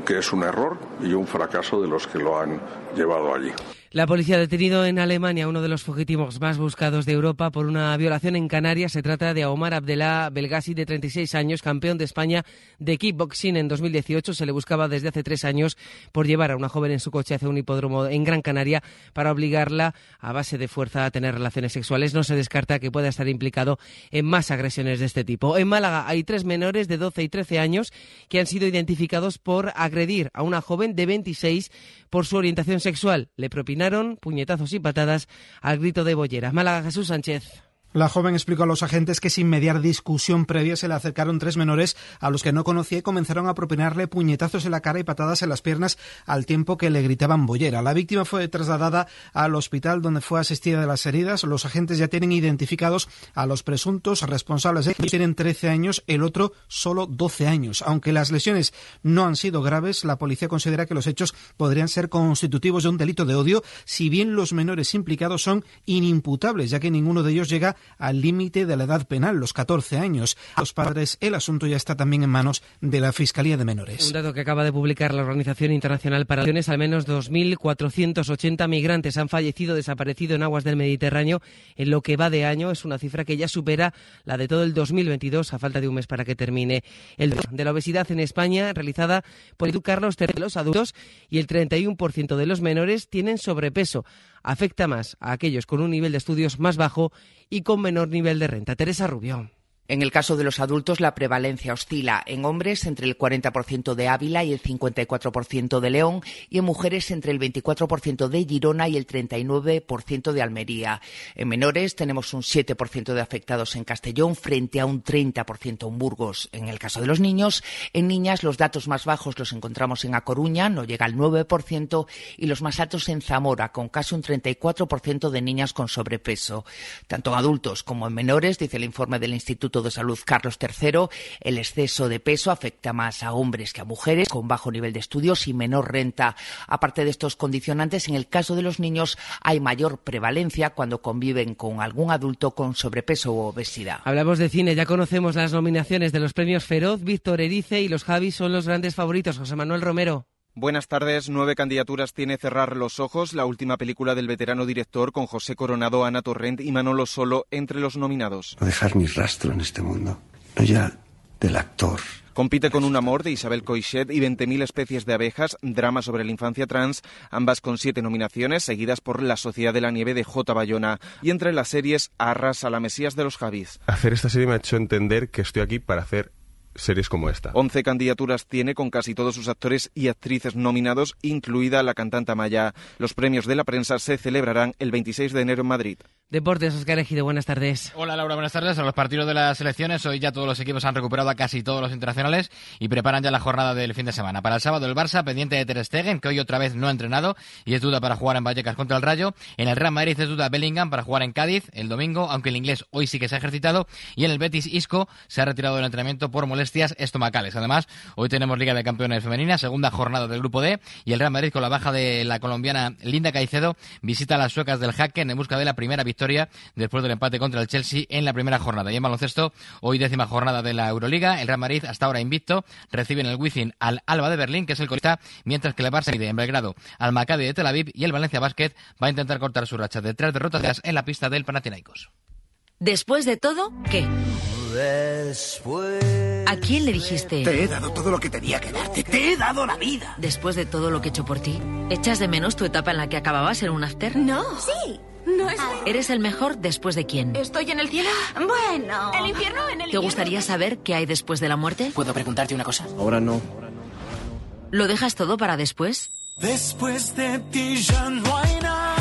que es un error y un fracaso de los que lo han llevado allí. La policía ha detenido en Alemania uno de los fugitivos más buscados de Europa por una violación en Canarias. Se trata de Omar Abdelá Belgasi, de 36 años, campeón de España de kickboxing en 2018. Se le buscaba desde hace tres años por llevar a una joven en su coche hacia un hipódromo en Gran Canaria para obligarla a base de fuerza a tener relaciones sexuales. No se descarta que pueda estar implicado en más agresiones de este tipo. En Málaga hay tres menores de 12 y 13 años que han sido identificados por agredir a una joven de 26 por su orientación sexual. Le propinaron puñetazos y patadas al grito de bolleras. Málaga Jesús Sánchez. La joven explicó a los agentes que sin mediar discusión previa se le acercaron tres menores a los que no conocía y comenzaron a propinarle puñetazos en la cara y patadas en las piernas al tiempo que le gritaban bollera. La víctima fue trasladada al hospital donde fue asistida de las heridas. Los agentes ya tienen identificados a los presuntos responsables. Ellos tienen 13 años, el otro solo 12 años. Aunque las lesiones no han sido graves, la policía considera que los hechos podrían ser constitutivos de un delito de odio, si bien los menores implicados son inimputables, ya que ninguno de ellos llega al límite de la edad penal, los 14 años. Los padres, el asunto ya está también en manos de la Fiscalía de Menores. Un dato que acaba de publicar la Organización Internacional para Naciones, al menos 2.480 migrantes han fallecido, desaparecido en aguas del Mediterráneo en lo que va de año. Es una cifra que ya supera la de todo el 2022, a falta de un mes para que termine el de la obesidad en España, realizada por Edu Carlos de los adultos, y el 31% de los menores tienen sobrepeso afecta más a aquellos con un nivel de estudios más bajo y con menor nivel de renta. Teresa Rubio. En el caso de los adultos, la prevalencia oscila en hombres entre el 40% de Ávila y el 54% de León y en mujeres entre el 24% de Girona y el 39% de Almería. En menores tenemos un 7% de afectados en Castellón frente a un 30% en Burgos. En el caso de los niños, en niñas los datos más bajos los encontramos en A Coruña, no llega al 9%, y los más altos en Zamora, con casi un 34% de niñas con sobrepeso. Tanto en adultos como en menores, dice el informe del Instituto de Salud Carlos III, el exceso de peso afecta más a hombres que a mujeres con bajo nivel de estudios y menor renta. Aparte de estos condicionantes, en el caso de los niños hay mayor prevalencia cuando conviven con algún adulto con sobrepeso u obesidad. Hablamos de cine, ya conocemos las nominaciones de los premios Feroz, Víctor Erice y los Javis son los grandes favoritos. José Manuel Romero. Buenas tardes. Nueve candidaturas tiene Cerrar los Ojos, la última película del veterano director con José Coronado, Ana Torrent y Manolo Solo entre los nominados. No dejar ni rastro en este mundo. No ya del actor. Compite con Un amor de Isabel Coixet y 20.000 especies de abejas, drama sobre la infancia trans, ambas con siete nominaciones, seguidas por La Sociedad de la Nieve de J. Bayona. Y entre las series, Arras a la Mesías de los Javis. Hacer esta serie me ha hecho entender que estoy aquí para hacer series como esta. 11 candidaturas tiene con casi todos sus actores y actrices nominados, incluida la cantante Maya. Los premios de la prensa se celebrarán el 26 de enero en Madrid. Deportes, Oscar Ejido, buenas tardes. Hola Laura, buenas tardes. A los partidos de las selecciones, hoy ya todos los equipos han recuperado a casi todos los internacionales y preparan ya la jornada del fin de semana. Para el sábado el Barça, pendiente de Ter Stegen, que hoy otra vez no ha entrenado y es duda para jugar en Vallecas contra el Rayo. En el Real Madrid es duda Bellingham para jugar en Cádiz el domingo, aunque el inglés hoy sí que se ha ejercitado. Y en el Betis Isco se ha retirado del entrenamiento por molestias estomacales. Además, hoy tenemos Liga de Campeones Femenina, segunda jornada del Grupo D y el Real Madrid con la baja de la colombiana Linda Caicedo visita a las suecas del Hacken en busca de la primera victoria después del empate contra el Chelsea en la primera jornada. Y en baloncesto, hoy décima jornada de la Euroliga, el Real Madrid hasta ahora invicto, recibe en el Wizzing al Alba de Berlín, que es el colista, mientras que el Barça mide en Belgrado al Maccabi de Tel Aviv y el Valencia Basket va a intentar cortar su racha de tres derrotas en la pista del Panathinaikos. Después de todo, ¿qué? ¿A quién le dijiste? Te he dado todo lo que tenía que darte. Te he dado la vida. Después de todo lo que he hecho por ti, ¿echas de menos tu etapa en la que acababas en un after? No. Sí. No es. ¿Eres el mejor después de quién? ¿Estoy en el cielo? Bueno. ¿El infierno? En el ¿Te gustaría saber qué hay después de la muerte? ¿Puedo preguntarte una cosa? Ahora no. ¿Lo dejas todo para después? Después de ti ya no hay nada.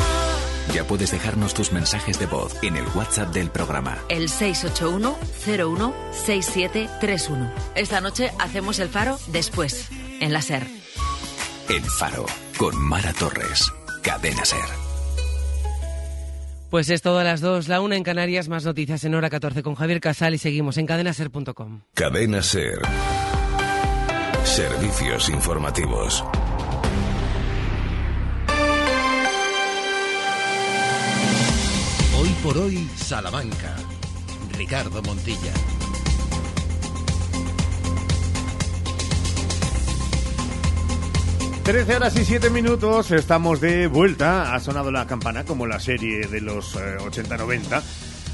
Ya puedes dejarnos tus mensajes de voz en el WhatsApp del programa. El 681-01-6731. Esta noche hacemos el faro después, en la SER. El Faro, con Mara Torres. Cadena Ser. Pues es todo a las 2, la una en Canarias, más noticias en hora 14 con Javier Casal y seguimos en cadenaser.com. Cadena Ser. Servicios informativos. Hoy por hoy, Salamanca. Ricardo Montilla. Trece horas y siete minutos, estamos de vuelta. Ha sonado la campana como la serie de los eh, 80-90,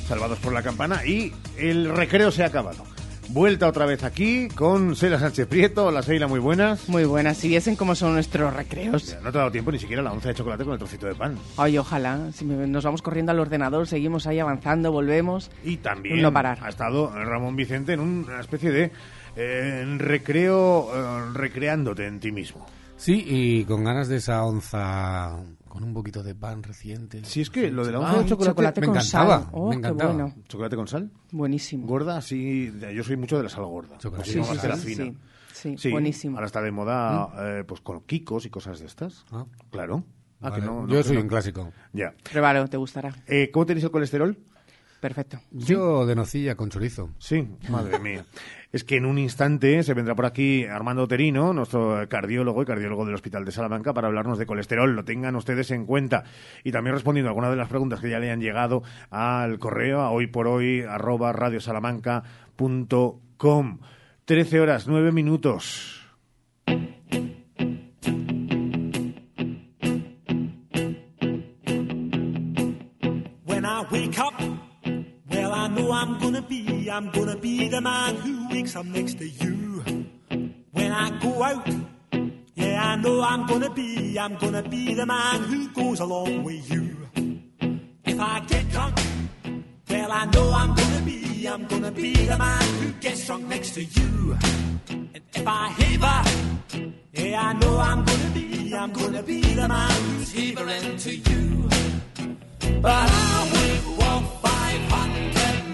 salvados por la campana, y el recreo se ha acabado. Vuelta otra vez aquí con Seila Sánchez Prieto. Hola Seila, muy buenas. Muy buenas, si viesen cómo son nuestros recreos. No te ha dado tiempo ni siquiera la once de chocolate con el trocito de pan. Ay, ojalá. Si me- nos vamos corriendo al ordenador, seguimos ahí avanzando, volvemos. Y también No parar. ha estado Ramón Vicente en una especie de eh, recreo, eh, recreándote en ti mismo. Sí, y con ganas de esa onza con un poquito de pan reciente. Si es que lo de la onza Ah, de chocolate, chocolate me con encantaba. sal. Oh, me encantaba. qué bueno. ¿Chocolate con sal? Buenísimo. Gorda, sí. Yo soy mucho de la sal gorda. Chocolate la sal. fina. Sí, sí, buenísimo. Ahora está de moda eh, pues con kikos y cosas de estas. Claro. Ah, que Vale. no- Yo no- soy no- un clásico. Ya. Pruébalo, te gustará. Eh, ¿Cómo tenéis el colesterol? Perfecto. Yo de nocilla con chorizo. Sí, madre mía. Es que en un instante se vendrá por aquí Armando Terino, nuestro cardiólogo y cardiólogo del Hospital de Salamanca, para hablarnos de colesterol. Lo tengan ustedes en cuenta. Y también respondiendo a algunas de las preguntas que ya le han llegado al correo, a hoy por hoy, arroba radiosalamanca.com. 13 horas, 9 minutos. Gonna be, I'm gonna be the man who wakes up next to you. When I go out, yeah, I know I'm gonna be, I'm gonna be the man who goes along with you. If I get drunk, well, I know I'm gonna be, I'm gonna be the man who gets drunk next to you. And if I heaver, yeah, I know I'm gonna be, I'm gonna be the man who's heavering to you. But I would walk 500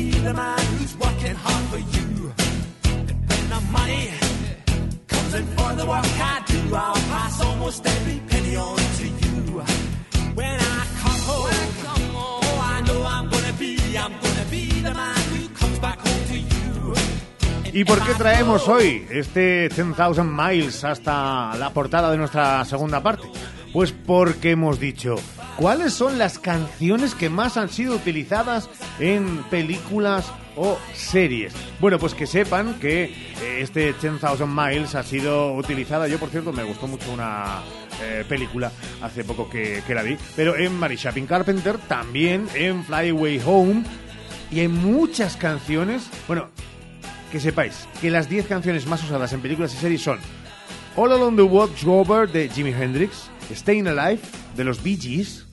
be the man who's working hard for you. And when the money comes in for the work I do, I'll pass almost every penny on to you. When I come home, oh, I know I'm gonna be, I'm gonna be the man who comes back home to you. ¿Y por qué traemos hoy este 10,000 Miles hasta la portada de nuestra segunda parte? Pues porque hemos dicho, ¿cuáles son las canciones que más han sido utilizadas en películas o series? Bueno, pues que sepan que eh, este 10,000 Miles ha sido utilizada, yo por cierto me gustó mucho una eh, película hace poco que, que la vi, pero en Mary Shopping Carpenter, también en Fly Away Home y en muchas canciones, bueno, que sepáis que las 10 canciones más usadas en películas y series son All Along the Watchtower de Jimi Hendrix, Staying Alive de los Bee Gees,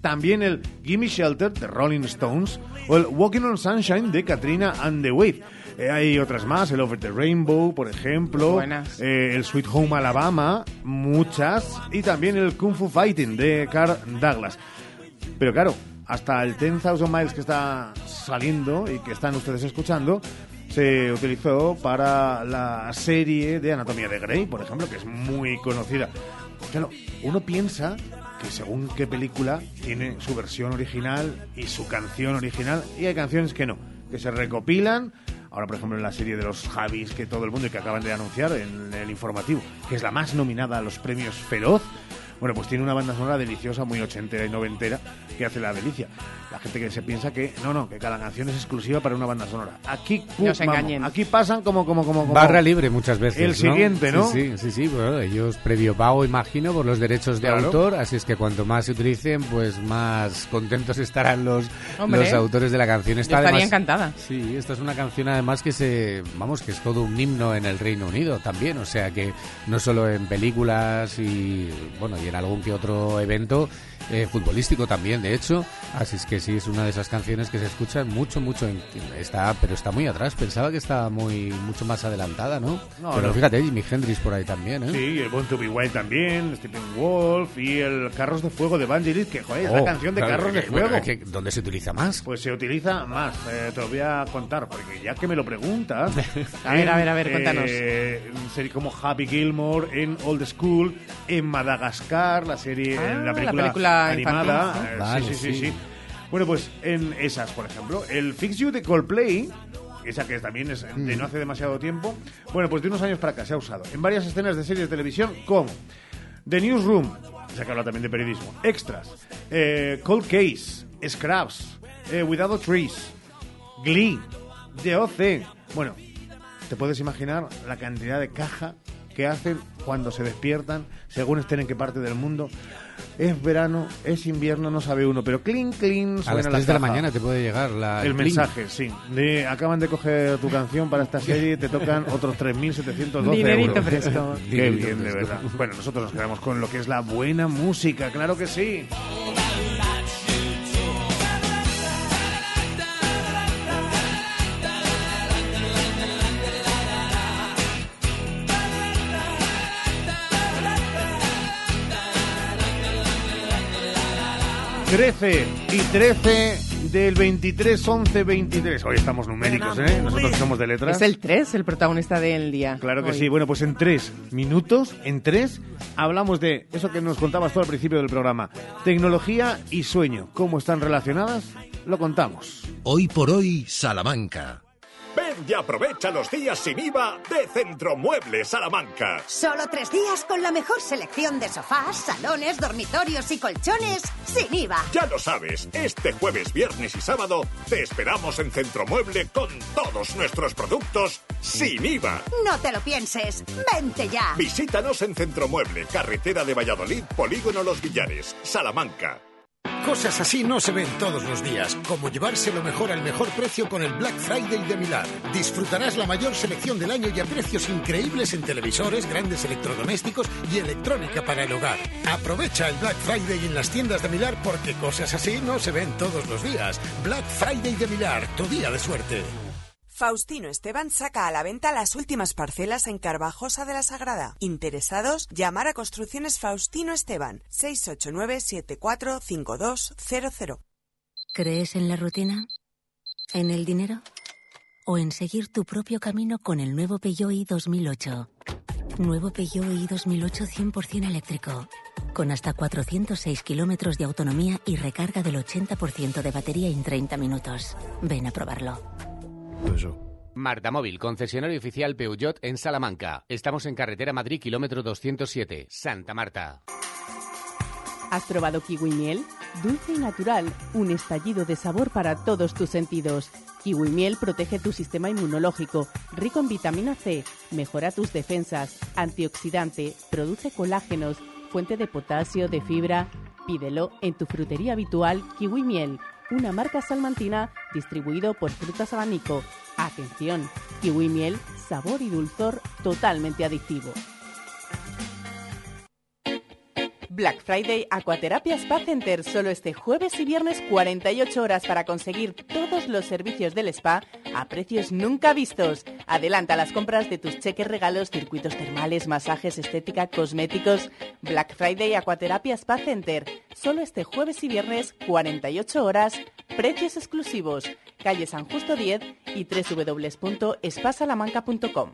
también el Gimme Shelter de Rolling Stones o el Walking on Sunshine de Katrina and the Wave. Eh, hay otras más, el Over the Rainbow, por ejemplo, eh, el Sweet Home Alabama, muchas, y también el Kung Fu Fighting de Carl Douglas. Pero claro, hasta el 10,000 Miles que está saliendo y que están ustedes escuchando, se utilizó para la serie de Anatomía de Grey, por ejemplo, que es muy conocida. Claro, uno piensa que según qué película tiene su versión original y su canción original, y hay canciones que no, que se recopilan. Ahora, por ejemplo, en la serie de los Javis que todo el mundo y que acaban de anunciar en el informativo, que es la más nominada a los premios Feroz. Bueno, pues tiene una banda sonora deliciosa, muy ochentera y noventera, que hace la delicia. La gente que se piensa que no, no, que cada canción es exclusiva para una banda sonora. Aquí, No se vamos, engañen. aquí pasan como, como, como, como Barra libre muchas veces. El ¿no? siguiente, ¿no? Sí, sí, sí, sí, bueno, ellos previo pago, imagino, por los derechos de Claro. autor, así es que cuanto más se utilicen, pues más contentos estarán los, Hombre, los autores de la canción. yo Esta estaría además- encantada. Sí, esta es una canción además que se, vamos, que es todo un himno en el Reino Unido también, o sea que no solo en películas y, bueno, en algún que otro evento eh, futbolístico también, de hecho, así es que sí, es una de esas canciones que se escuchan mucho, mucho, en- está, pero está muy atrás, pensaba que estaba muy, mucho más adelantada, ¿no? No, pero no. fíjate, Jimi Hendrix por ahí también, ¿eh? Sí, el Born to Be Wild también, Stephen Wolf y el Carros de Fuego de Vangelis, que joder, es la Oh, canción de claro, Carros de bueno, Fuego. es que, ¿Dónde se utiliza más? Pues se utiliza más, eh, te lo voy a contar, porque ya que me lo preguntas... A ver, a ver, a ver, cuéntanos. Eh, serie como Happy Gilmore, en Old School, en Madagascar, la serie, Ah, la película, película animada. infantil, eh, Vale, sí, sí, sí. Bueno, pues en esas, por ejemplo, el Fix You de Coldplay, esa que también es de no hace demasiado tiempo, bueno, pues de unos años para acá se ha usado en varias escenas de series de televisión como The Newsroom, esa que habla también de periodismo, Extras, eh, Cold Case, Scraps, eh, Without Trees, Glee, The OC. Bueno, te puedes imaginar la cantidad de caja que hacen cuando se despiertan, según estén en qué parte del mundo. Es verano, es invierno, no sabe uno, pero clean, clean, A las la 3 de la mañana te puede llegar la, El pling. mensaje, sí. De, acaban de coger tu canción para esta serie, te tocan otros 3.712 Dinerito euros. fresco. Qué bien, de verdad. Bueno, nosotros nos quedamos con lo que es la buena música, claro que sí. Trece y 13 del 23, 11, 23. Hoy estamos numéricos, ¿eh? Nosotros somos de letras. Es el 3, el protagonista del día. Claro que Hoy. sí. Bueno, pues en tres minutos, en tres, hablamos de eso que nos contabas tú al principio del programa. Tecnología y sueño. ¿Cómo están relacionadas? Lo contamos. Hoy por hoy, Salamanca. Ven y aprovecha los días sin IVA de Centromuebles Salamanca. Solo tres días con la mejor selección de sofás, salones, dormitorios y colchones sin IVA. Ya lo sabes, este jueves, viernes y sábado te esperamos en Centromueble con todos nuestros productos sin IVA. No te lo pienses, vente ya. Visítanos en Centromueble, carretera de Valladolid, Polígono Los Villares, Salamanca. Cosas así no se ven todos los días, como llevarse lo mejor al mejor precio con el Black Friday de Milán. Disfrutarás la mayor selección del año y a precios increíbles en televisores, grandes electrodomésticos y electrónica para el hogar. Aprovecha el Black Friday en las tiendas de Milán porque cosas así no se ven todos los días. Black Friday de Milán, tu día de suerte. Faustino Esteban saca a la venta las últimas parcelas en Carvajosa de la Sagrada. Interesados, llamar a Construcciones Faustino Esteban 689-745200. ¿Crees en la rutina? ¿En el dinero? ¿O en seguir tu propio camino con el nuevo Peugeot i 2008? Nuevo Peugeot i 2008 100% eléctrico. Con hasta 406 kilómetros de autonomía y recarga del 80% de batería en 30 minutos. Ven a probarlo. Marta Móvil, concesionario oficial Peugeot en Salamanca. Estamos en carretera Madrid, kilómetro 207, Santa Marta. ¿Has probado kiwi miel? Dulce y natural, un estallido de sabor para todos tus sentidos. Kiwi miel protege tu sistema inmunológico, rico en vitamina C, mejora tus defensas, antioxidante, produce colágenos, fuente de potasio, de fibra. Pídelo en tu frutería habitual Kiwi Miel, una marca salmantina distribuido por Frutas Abanico. Atención, Kiwi Miel, sabor y dulzor totalmente adictivo. Black Friday Aquaterapia Spa Center solo este jueves y viernes 48 horas para conseguir todos los servicios del spa a precios nunca vistos. Adelanta las compras de tus cheques regalos, circuitos termales, masajes, estética, cosméticos. Black Friday Aquaterapia Spa Center solo este jueves y viernes 48 horas, precios exclusivos. Calle San Justo 10 y www.espasalamanca.com.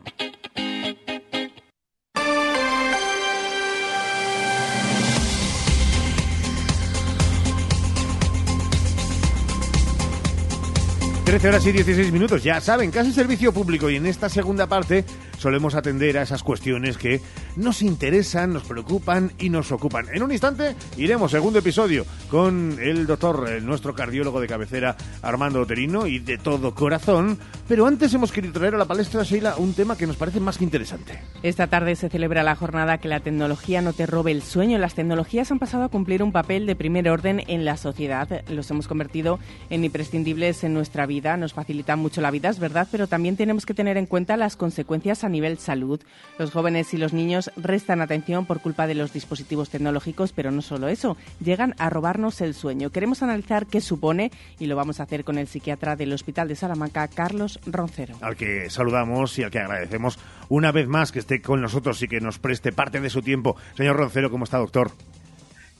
13 horas y 16 minutos. Ya saben, casi servicio público y en esta segunda parte solemos atender a esas cuestiones que nos interesan, nos preocupan y nos ocupan. En un instante iremos, segundo episodio, con el doctor, eh, nuestro cardiólogo de cabecera, Armando Oterino, y de todo corazón pero antes hemos querido traer a la palestra, Sheila, un tema que nos parece más que interesante. Esta tarde se celebra la jornada que la tecnología no te robe el sueño. Las tecnologías han pasado a cumplir un papel de primer orden en la sociedad. Los hemos convertido en imprescindibles en nuestra vida. Nos facilitan mucho la vida, es verdad, pero también tenemos que tener en cuenta las consecuencias a nivel salud. Los jóvenes y los niños restan atención por culpa de los dispositivos tecnológicos, pero no solo eso, llegan a robarnos el sueño. Queremos analizar qué supone y lo vamos a hacer con el psiquiatra del Hospital de Salamanca, Carlos Roncero. Al que saludamos y al que agradecemos una vez más que esté con nosotros y que nos preste parte de su tiempo. Señor Roncero, ¿cómo está, doctor?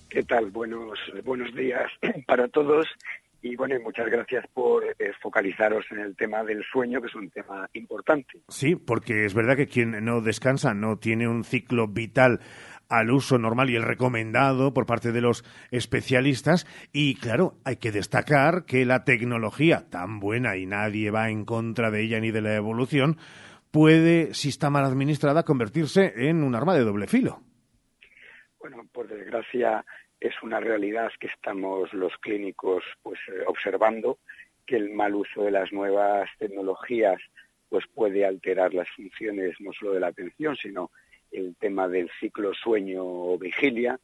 ¿Qué tal? Buenos, buenos días para todos y bueno, y muchas gracias por eh, focalizaros en el tema del sueño, que es un tema importante. Sí, porque es verdad que quien no descansa no tiene un ciclo vital al uso normal y el recomendado por parte de los especialistas. Y claro, hay que destacar que la tecnología, tan buena y nadie va en contra de ella ni de la evolución, puede, si está mal administrada, convertirse en un arma de doble filo. Bueno, por desgracia, es una realidad que estamos los clínicos pues eh, observando que el mal uso de las nuevas tecnologías pues puede alterar las funciones no solo de la atención sino el tema del ciclo sueño vigilia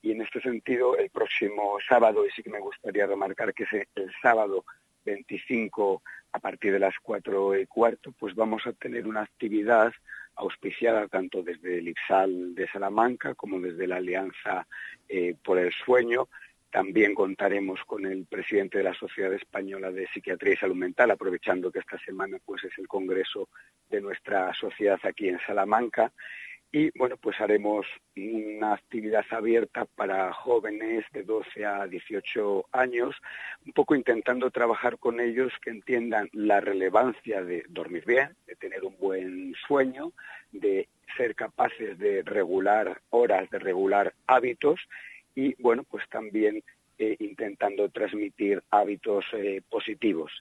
y en este sentido el próximo sábado y sí que me gustaría remarcar que es el sábado 25 a partir de las cuatro y cuarto pues vamos a tener una actividad auspiciada tanto desde el IPSAL de Salamanca como desde la Alianza eh, por el Sueño. También contaremos con el presidente de la Sociedad Española de Psiquiatría y Salud Mental, aprovechando que esta semana pues, es el congreso de nuestra sociedad aquí en Salamanca y bueno, pues haremos una actividad abierta para jóvenes de 12 a 18 años, un poco intentando trabajar con ellos que entiendan la relevancia de dormir bien, de tener un buen sueño, de ser capaces de regular horas, de regular hábitos y bueno, pues también eh, intentando transmitir hábitos eh, positivos.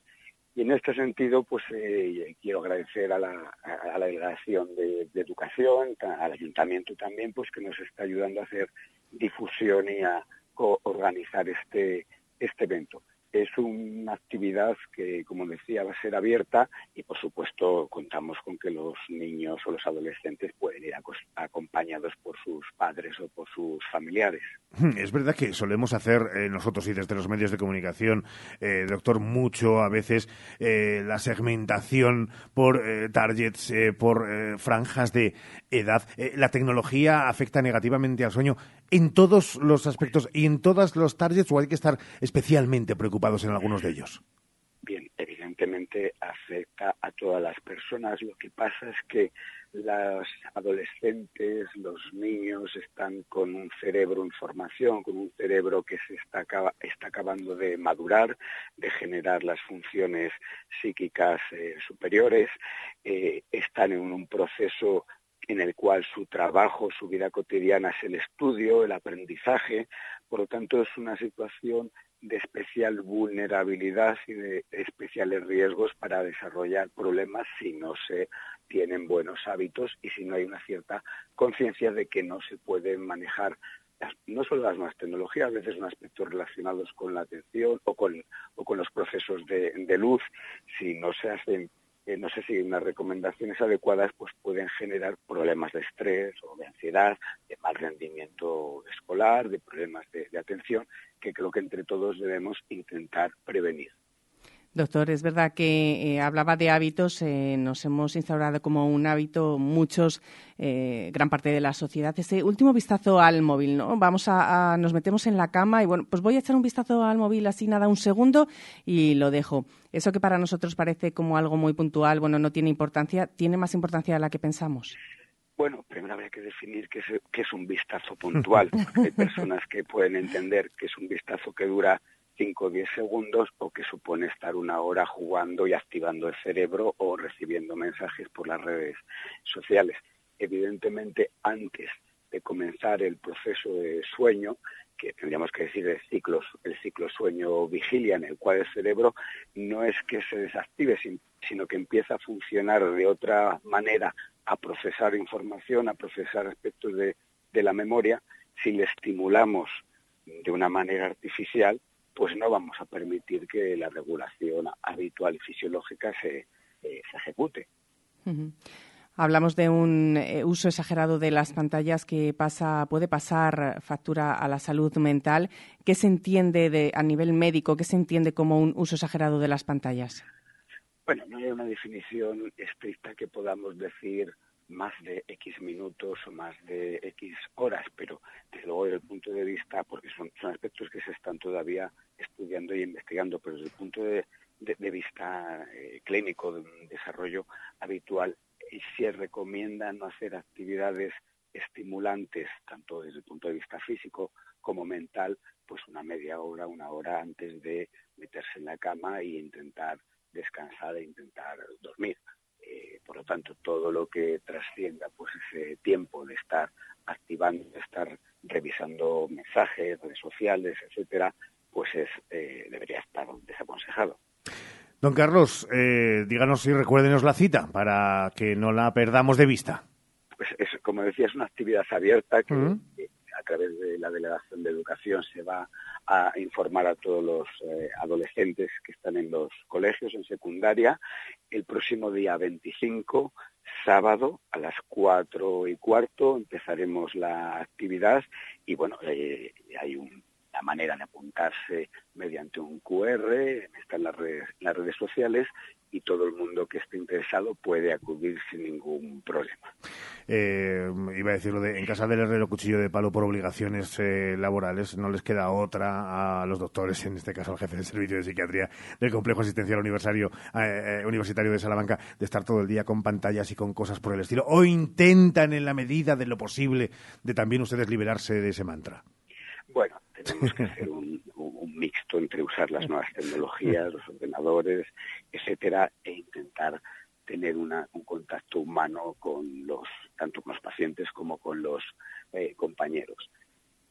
Y en este sentido, pues eh, quiero agradecer a la, a la delegación de, de, educación, al ayuntamiento también, pues que nos está ayudando a hacer difusión y a organizar este, este evento es una actividad que, como decía, va a ser abierta y, por supuesto, contamos con que los niños o los adolescentes pueden ir acompañados por sus padres o por sus familiares. Es verdad que solemos hacer eh, nosotros y desde los medios de comunicación, eh, doctor, mucho a veces eh, la segmentación por eh, targets, por franjas de edad. la tecnología afecta negativamente al sueño en todos los aspectos y en todos los targets o hay que estar especialmente en algunos de ellos? Bien, evidentemente afecta a todas las personas. Lo que pasa es que los adolescentes, los niños están con un cerebro en formación, con un cerebro que se está, está acabando de madurar, de generar las funciones psíquicas eh, superiores, eh, están en un proceso en el cual su trabajo, su vida cotidiana es el estudio, el aprendizaje, por lo tanto es una situación de especial vulnerabilidad y de especiales riesgos para desarrollar problemas si no se tienen buenos hábitos y si no hay una cierta conciencia de que no se pueden manejar no solo las nuevas tecnologías, a veces son aspectos relacionados con la atención o con, o con los procesos de, de luz, si no se hacen eh, no sé si unas recomendaciones adecuadas pues pueden generar problemas de estrés o de ansiedad, de mal rendimiento escolar, de problemas de atención, que creo que entre todos debemos intentar prevenir. Doctor, es verdad que eh, hablaba de hábitos, eh, nos hemos instaurado como un hábito muchos, eh, gran parte de la sociedad. Ese último vistazo al móvil, ¿no? Vamos a, nos metemos en la cama y bueno, pues voy a echar un vistazo al móvil así nada, un segundo y lo dejo. Eso que para nosotros parece como algo muy puntual, bueno, no tiene importancia, tiene más importancia de la que pensamos. Bueno, primero habría que definir qué es, qué es un vistazo puntual. Hay personas que pueden entender que es un vistazo que dura 5 o 10 segundos o que supone estar una hora jugando y activando el cerebro o recibiendo mensajes por las redes sociales. Evidentemente, antes de comenzar el proceso de sueño, que tendríamos que decir el ciclo, el ciclo sueño-vigilia, en el cual el cerebro no es que se desactive, sino que empieza a funcionar de otra manera, a procesar información, a procesar aspectos de, de la memoria, si le estimulamos de una manera artificial, pues no vamos a permitir que la regulación habitual y fisiológica se, eh, ejecute. Hablamos de un eh, uso exagerado de las pantallas que pasa, puede pasar factura a la salud mental. ¿Qué se entiende de, a nivel médico? ¿Qué se entiende como un uso exagerado de las pantallas? Bueno, no hay una definición estricta que podamos decir más de X minutos o más de X horas, pero desde luego desde el punto de vista, porque son, aspectos que se están todavía estudiando y investigando, pero desde el punto de, vista eh, clínico, de un desarrollo habitual, se recomienda no hacer actividades estimulantes, tanto desde el punto de vista físico como mental, pues una media hora, una hora antes de meterse en la cama e intentar descansar e intentar dormir. Eh, por lo tanto, todo lo que trascienda pues ese tiempo de estar activando, de estar revisando mensajes, redes sociales, etcétera, pues es, eh, debería estar desaconsejado. Don Carlos, eh, díganos y recuérdenos la cita para que no la perdamos de vista. Pues es, como decía, es una actividad abierta que, través de la Delegación de Educación se va a informar a todos los eh, adolescentes que están en los colegios, en secundaria, el próximo día 25, sábado, a las cuatro y cuarto, empezaremos la actividad y bueno, eh, hay un la manera de apuntarse mediante un QR, están las redes, las redes sociales y todo el mundo que esté interesado puede acudir sin ningún problema. Eh, iba a decirlo de en casa del herrero cuchillo de palo por obligaciones eh, laborales, no les queda otra a los doctores, en este caso al jefe del servicio de psiquiatría del complejo asistencial universitario, eh, universitario de Salamanca, de estar todo el día con pantallas y con cosas por el estilo, o intentan en la medida de lo posible de también ustedes liberarse de ese mantra. Bueno, tenemos que hacer un, mixto entre usar las nuevas tecnologías, los ordenadores, etcétera, e intentar tener un contacto humano con los, tanto con los pacientes como con los eh, compañeros.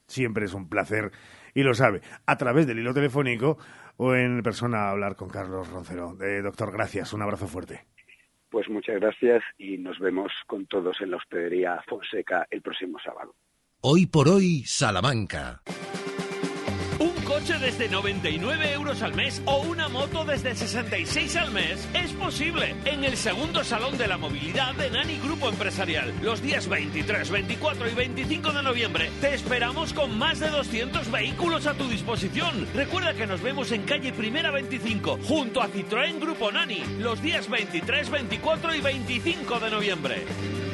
Siempre es un placer, y lo sabe, a través del hilo telefónico o en persona hablar con Carlos Roncero. Eh, doctor, gracias, un abrazo fuerte. Pues muchas gracias y nos vemos con todos en la hospedería Fonseca el próximo sábado. Hoy por hoy, Salamanca coche desde 99 euros al mes o una moto desde 66 al mes es posible en el segundo Salón de la Movilidad de Nani Grupo Empresarial. Los días 23, 24 y 25 de noviembre te esperamos con más de 200 vehículos a tu disposición. Recuerda que nos vemos en calle Primera 25 junto a Citroën Grupo Nani los días 23, 24 y 25 de noviembre.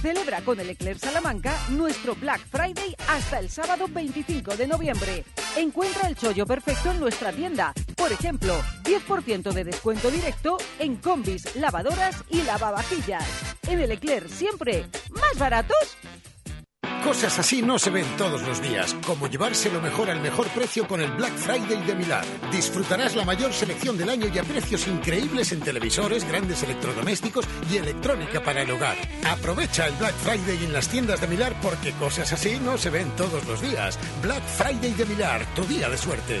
Celebra con el Eclair Salamanca nuestro Black Friday hasta el sábado 25 de noviembre. Encuentra el chollo perfecto en nuestra tienda. Por ejemplo, 10% de descuento directo en combis, lavadoras y lavavajillas. En el Eclair siempre más baratos cosas así no se ven todos los días, como llevarse lo mejor al mejor precio con el Black Friday de Milán. Disfrutarás la mayor selección del año y a precios increíbles en televisores, grandes electrodomésticos y electrónica para el hogar. Aprovecha el Black Friday en las tiendas de Milán porque cosas así no se ven todos los días. Black Friday de Milán, tu día de suerte.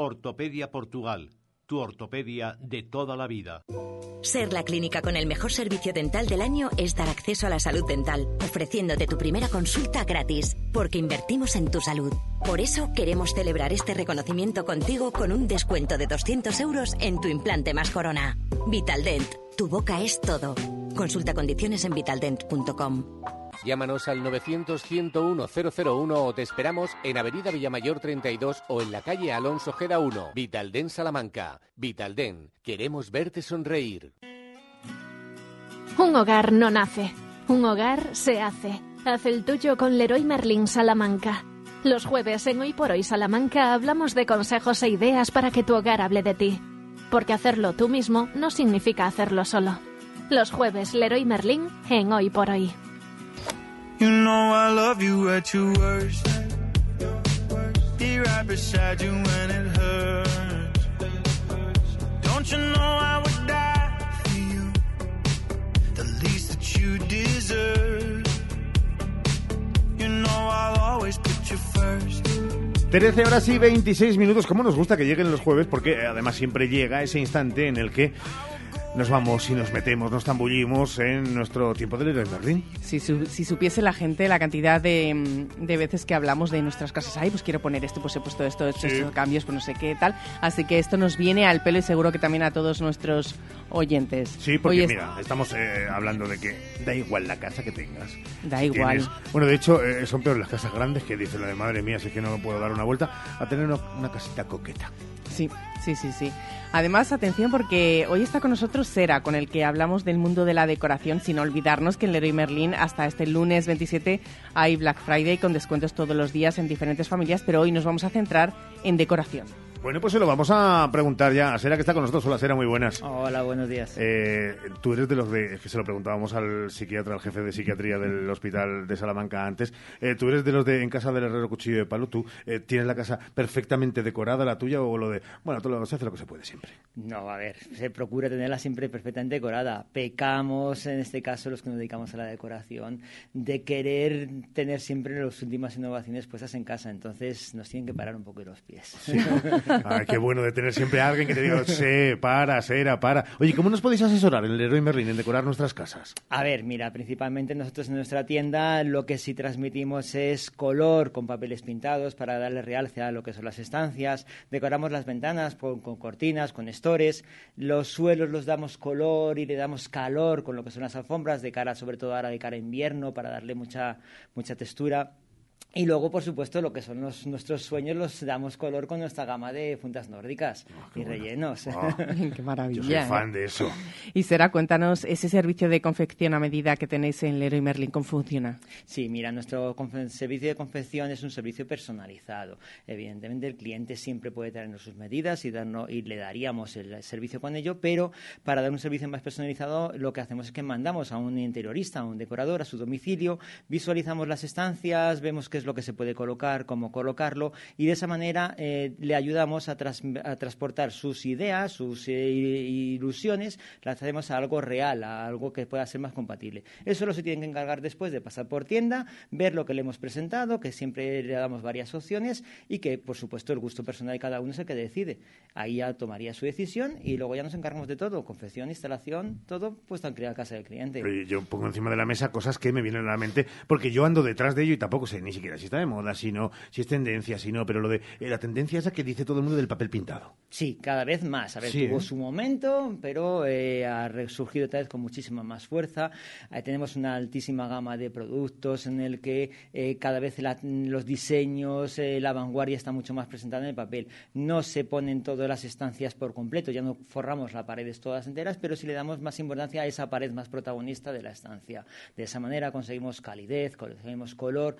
Ortopedia Portugal, tu ortopedia de toda la vida. Ser la clínica con el mejor servicio dental del año es dar acceso a la salud dental, ofreciéndote tu primera consulta gratis, porque invertimos en tu salud. Por eso queremos celebrar este reconocimiento contigo con un descuento de 200 euros en tu implante más corona. Vitaldent, tu boca es todo. Consulta condiciones en vitaldent.com. Llámanos al 900-101-001 o te esperamos en Avenida Villamayor 32 o en la calle Alonso Gera 1, Vitalden Salamanca. Vitalden, queremos verte sonreír. Un hogar no nace, un hogar se hace. Haz el tuyo con Leroy Merlin Salamanca. Los jueves en Hoy por Hoy Salamanca hablamos de consejos e ideas para que tu hogar hable de ti. Porque hacerlo tú mismo no significa hacerlo solo. Los jueves Leroy Merlin en Hoy por Hoy. You know I love you at your worst. Be right beside you when it hurts. Don't you know I would die for you? The least that you deserve. You know I'll always put you first. 13 horas y 26 minutos. ¿Cómo nos gusta que lleguen los jueves? Porque además siempre llega ese instante en el que nos vamos y nos metemos, nos tambullimos en nuestro tiempo de Leroy Merlin. Si, su- si supiese la gente la cantidad de, de veces que hablamos de nuestras casas, ay, pues quiero poner esto, pues he puesto esto, Sí. estos cambios, pues no sé qué tal. Así que esto nos viene al pelo y seguro que también a todos nuestros oyentes. Sí, porque Hoy es- mira, estamos eh, hablando de que da igual la casa que tengas. Da Si igual. tienes- bueno, de hecho, eh, son peores las casas grandes que dicen la de madre mía, si es que no me puedo dar una vuelta, a tener una, una casita coqueta. Sí, sí, sí, sí. Además, atención porque hoy está con nosotros Sera, con el que hablamos del mundo de la decoración, sin olvidarnos que en Leroy Merlin hasta este lunes 27 hay Black Friday con descuentos todos los días en diferentes familias, pero hoy nos vamos a centrar en decoración. Bueno, pues se lo vamos a preguntar ya a Sera, que está con nosotros. Hola, Sera, muy buenas. Hola, buenos días. Eh, tú eres de los de, es que se lo preguntábamos al psiquiatra, al jefe de psiquiatría del hospital de Salamanca antes, eh, tú eres de los de en casa del herrero cuchillo de palo, tú eh, tienes la casa perfectamente decorada, la tuya, o lo de, bueno, tú lo, se hace lo que se puede siempre. No, a ver, se procura tenerla siempre perfectamente decorada. Pecamos, en este caso, los que nos dedicamos a la decoración, de querer tener siempre las últimas innovaciones puestas en casa. Entonces nos tienen que parar un poco los pies. Ay, qué bueno de tener siempre a alguien que te diga, sé, para, Sera, para. Oye, ¿cómo nos podéis asesorar en el Leroy Merlin en decorar nuestras casas? A ver, mira, principalmente nosotros en nuestra tienda lo que sí transmitimos es color con papeles pintados para darle realce a lo que son las estancias. Decoramos las ventanas con, con cortinas, con estores. Los suelos los damos color y le damos calor con lo que son las alfombras, de cara, sobre todo ahora de cara a invierno, para darle mucha, mucha textura. Y luego, por supuesto, lo que son los, nuestros sueños los damos color con nuestra gama de fundas nórdicas y rellenos. qué maravilla. Yo soy fan de eso. Y Sera, cuéntanos, ese servicio de confección a medida que tenéis en Leroy Merlin, ¿cómo funciona? Sí, mira, nuestro servicio de confección es un servicio personalizado. Evidentemente, el cliente siempre puede traernos sus medidas y, darnos, y le daríamos el servicio con ello, pero para dar un servicio más personalizado, lo que hacemos es que mandamos a un interiorista, a un decorador, a su domicilio, visualizamos las estancias, vemos es lo que se puede colocar, cómo colocarlo, y de esa manera eh, le ayudamos a, tras- a transportar sus ideas, sus eh, ilusiones, las hacemos a algo real, a algo que pueda ser más compatible. Eso lo se tienen que encargar después de pasar por tienda, ver lo que le hemos presentado, que siempre le damos varias opciones y que, por supuesto, el gusto personal de cada uno es el que decide. Ahí ya tomaría su decisión y luego ya nos encargamos de todo, confección, instalación, todo puesto en a casa del cliente. Yo pongo encima de la mesa cosas que me vienen a la mente, porque yo ando detrás de ello y tampoco sé ni siquiera si está de moda, si no, si es tendencia, si no, pero lo de eh, la tendencia esa que dice todo el mundo del papel pintado. Sí, cada vez más. A ver, Sí, tuvo ¿eh? su momento, pero eh, ha resurgido otra vez con muchísima más fuerza. Tenemos una altísima gama de productos en el que eh, cada vez la- los diseños, eh, la vanguardia está mucho más presentada en el papel. No se ponen todas las estancias por completo, ya no forramos las paredes todas enteras, pero sí le damos más importancia a esa pared más protagonista de la estancia. De esa manera conseguimos calidez, conseguimos color,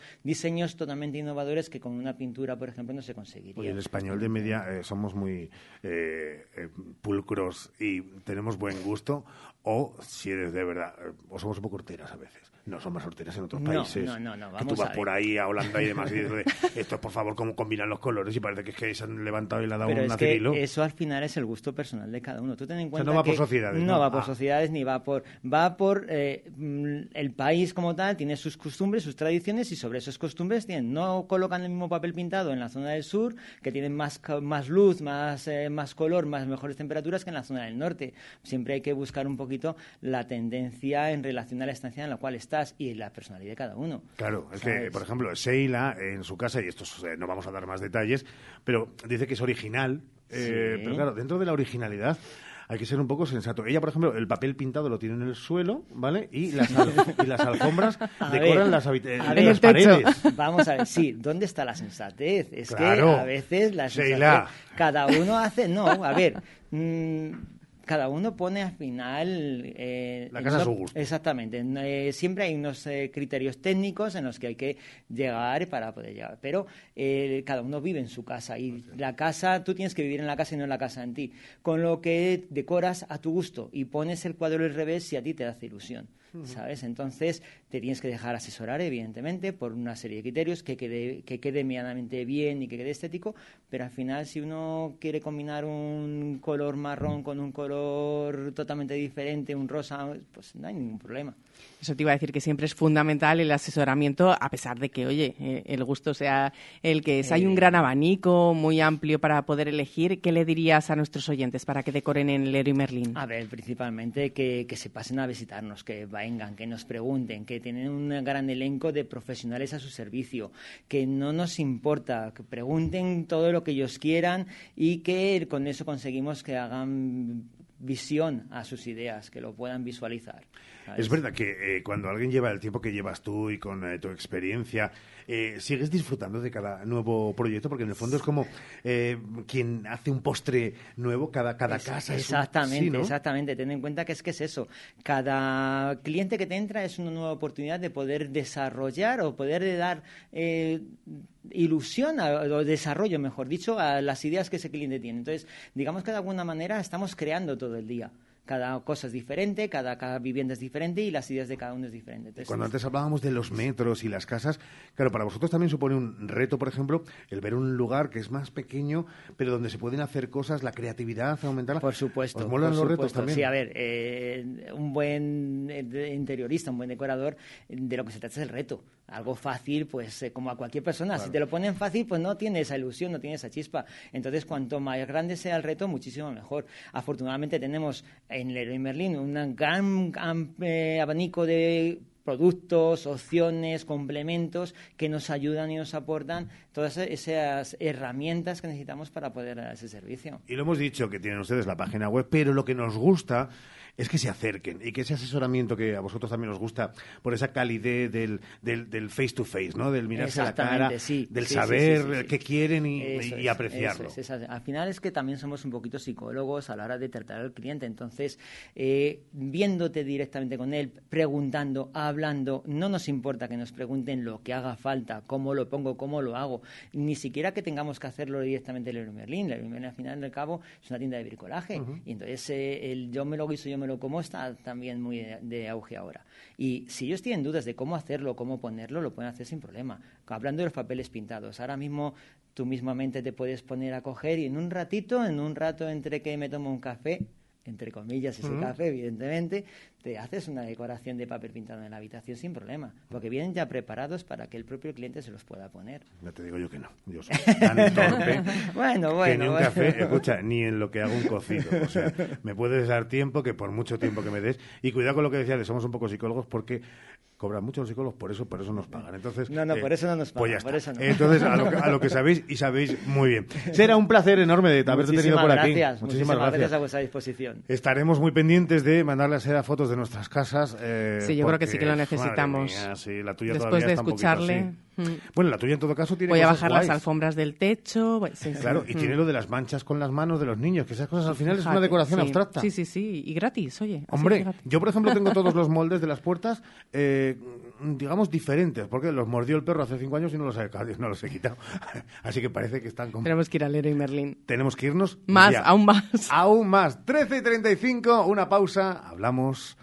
totalmente innovadores que con una pintura, por ejemplo, no se conseguiría. Oye, el español de media eh, somos muy eh, eh, pulcros y tenemos buen gusto, o si eres de verdad, eh, o somos un poco horteras a veces. No, son más horteras en otros No, países. no, no, no, que tú vamos vas a por ahí a Holanda y demás y dices, esto por favor, cómo combinan los colores y parece que es que se han levantado y le han dado Pero un es que eso al final es el gusto personal de cada uno. Tú ten en sea, cuenta no va por que sociedades, No, va por Ah. sociedades ni va por... Va por eh, mm, el país como tal, tiene sus costumbres, sus tradiciones y sobre esas costumbres tienen. No colocan el mismo papel pintado en la zona del sur, que tienen más, más luz, más, eh, más color, más mejores temperaturas que en la zona del norte. Siempre hay que buscar un poquito la tendencia en relación a la estancia en la cual y la personalidad de cada uno. Claro, es que, por ejemplo, Sheila en su casa, y esto eh, no vamos a dar más detalles, pero dice que es original, eh, pero claro, dentro de la originalidad hay que ser un poco sensato. Ella, por ejemplo, el papel pintado lo tiene en el suelo, ¿vale? Y las, al- y las alfombras decoran ver, las, las ver, paredes. Vamos a ver, sí, ¿dónde está la sensatez? Es Claro. que a veces la Sheila. sensatez, cada uno hace, no, a ver, mm, cada uno pone al final... eh, La casa a su gusto. Exactamente, eh, siempre hay unos eh, criterios técnicos en los que hay que llegar para poder llegar, pero eh, cada uno vive en su casa y la casa, tú tienes que vivir en la casa y no en la casa en ti, con lo que decoras a tu gusto y pones el cuadro al revés si a ti te hace ilusión. ¿Sabes? Entonces te tienes que dejar asesorar, evidentemente, por una serie de criterios que quede, que quede medianamente bien y que quede estético, pero al final, si uno quiere combinar un color marrón con un color totalmente diferente, un rosa, pues no hay ningún problema. Eso te iba a decir que siempre es fundamental el asesoramiento, a pesar de que, oye, eh, el gusto sea el que es. Hay un Eh. gran abanico muy amplio para poder elegir. ¿Qué le dirías a nuestros oyentes para que decoren en Leroy Merlin? A ver, principalmente que, que se pasen a visitarnos, que vengan, que nos pregunten, que tienen un gran elenco de profesionales a su servicio, que no nos importa, que pregunten todo lo que ellos quieran y que con eso conseguimos que hagan visión a sus ideas, que lo puedan visualizar. ¿sabes? Es verdad que eh, cuando alguien lleva el tiempo que llevas tú y con eh, tu experiencia, eh, sigues disfrutando de cada nuevo proyecto, porque en el fondo es como eh, quien hace un postre nuevo, cada, cada Es- casa es un- Exactamente, sí, ¿no? exactamente. Ten en cuenta que es que es eso. Cada cliente que te entra es una nueva oportunidad de poder desarrollar o poder de dar eh, ilusión a- o desarrollo, mejor dicho, a las ideas que ese cliente tiene. Entonces, digamos que de alguna manera estamos creando todo el día. Cada cosa es diferente, cada, cada vivienda es diferente y las ideas de cada uno es diferente. Entonces, Cuando antes hablábamos de los metros y las casas, claro, para vosotros también supone un reto, por ejemplo, el ver un lugar que es más pequeño, pero donde se pueden hacer cosas, la creatividad, aumentarla. Por supuesto. ¿Os molan por los retos supuesto. también? Sí, a ver, eh, un buen eh, interiorista, un buen decorador, de lo que se trata es el reto. Algo fácil, pues eh, como a cualquier persona. Si te lo ponen fácil, pues no tiene esa ilusión, no tiene esa chispa. Entonces, cuanto más grande sea el reto, muchísimo mejor. Afortunadamente tenemos en Leroy Merlin un gran eh, abanico de productos, opciones, complementos que nos ayudan y nos aportan todas esas herramientas que necesitamos para poder dar ese servicio. Y lo hemos dicho que tienen ustedes la página web, pero lo que nos gusta es que se acerquen y que ese asesoramiento que a vosotros también os gusta por esa calidez del, del, del face to face, ¿no? Del mirarse a la cara, sí. del Sí, saber sí, qué quieren y, Eso y es, apreciarlo. eso es, esa- al final es que también somos un poquito psicólogos a la hora de tratar al cliente. Entonces, eh, viéndote directamente con él, preguntando, hablando, no nos importa que nos pregunten lo que haga falta, cómo lo pongo, cómo lo hago. Ni siquiera que tengamos que hacerlo directamente en Leroy Merlin. Leroy Merlin, al final del cabo, es una tienda de bricolaje. Y entonces, eh, el yo me lo guiso, yo me como está también muy de, de auge ahora. Y si ellos tienen dudas de cómo hacerlo, cómo ponerlo, lo pueden hacer sin problema. Hablando de los papeles pintados, ahora mismo tú mismamente te puedes poner a coger y en un ratito, en un rato entre que me tomo un café, entre comillas ese café, evidentemente, te haces una decoración de papel pintado en la habitación sin problema, porque vienen ya preparados para que el propio cliente se los pueda poner. Ya te digo yo que no. Yo soy tan torpe Bueno, que bueno, ni un bueno. café, escucha, ni en lo que hago un cocido. O sea, me puedes dar tiempo, que por mucho tiempo que me des. Y cuidado con lo que decías, de somos un poco psicólogos, porque cobran mucho los psicólogos, por eso, por eso nos pagan. Entonces, No, no, eh, por eso no nos pues pagan, ya por está. eso no. Entonces, a lo, que, a lo que sabéis y sabéis muy bien. Será un placer enorme de haberte tenido Muchísimas por aquí. gracias, Muchísimas gracias. a vuestra disposición. Estaremos muy pendientes de mandarle a Seda fotos de nuestras casas. eh, Sí, yo creo que porque, sí que lo necesitamos. mía, sí, la tuya Después de un poquito escucharle. Mm. Bueno, la tuya en todo caso tiene Voy a bajar guays. las alfombras del techo. sí, sí. Claro, y Mm. tiene lo de las manchas con las manos de los niños, que esas cosas al final es una decoración sí. abstracta. Sí, sí, sí. Y gratis, oye. Hombre, yo por ejemplo tengo todos los moldes de las puertas, eh, digamos diferentes, porque los mordió el perro hace cinco años y no los he, no los he quitado. Así que parece que están con... Tenemos que ir al Leroy Merlin. Tenemos que irnos Más, ya. aún más. Aún más. 13 y 35, una pausa. Hablamos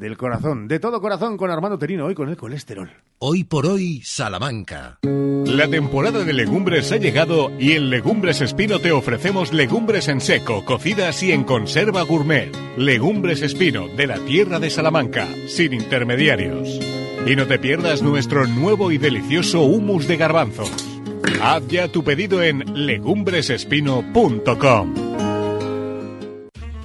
del corazón, de todo corazón con Armando Terino, hoy con el colesterol. Hoy por hoy, Salamanca. La temporada de legumbres ha llegado y en Legumbres Espino te ofrecemos legumbres en seco, cocidas y en conserva gourmet. Legumbres Espino, de la tierra de Salamanca, sin intermediarios. Y no te pierdas nuestro nuevo y delicioso humus de garbanzos. Haz ya tu pedido en legumbresespino.com.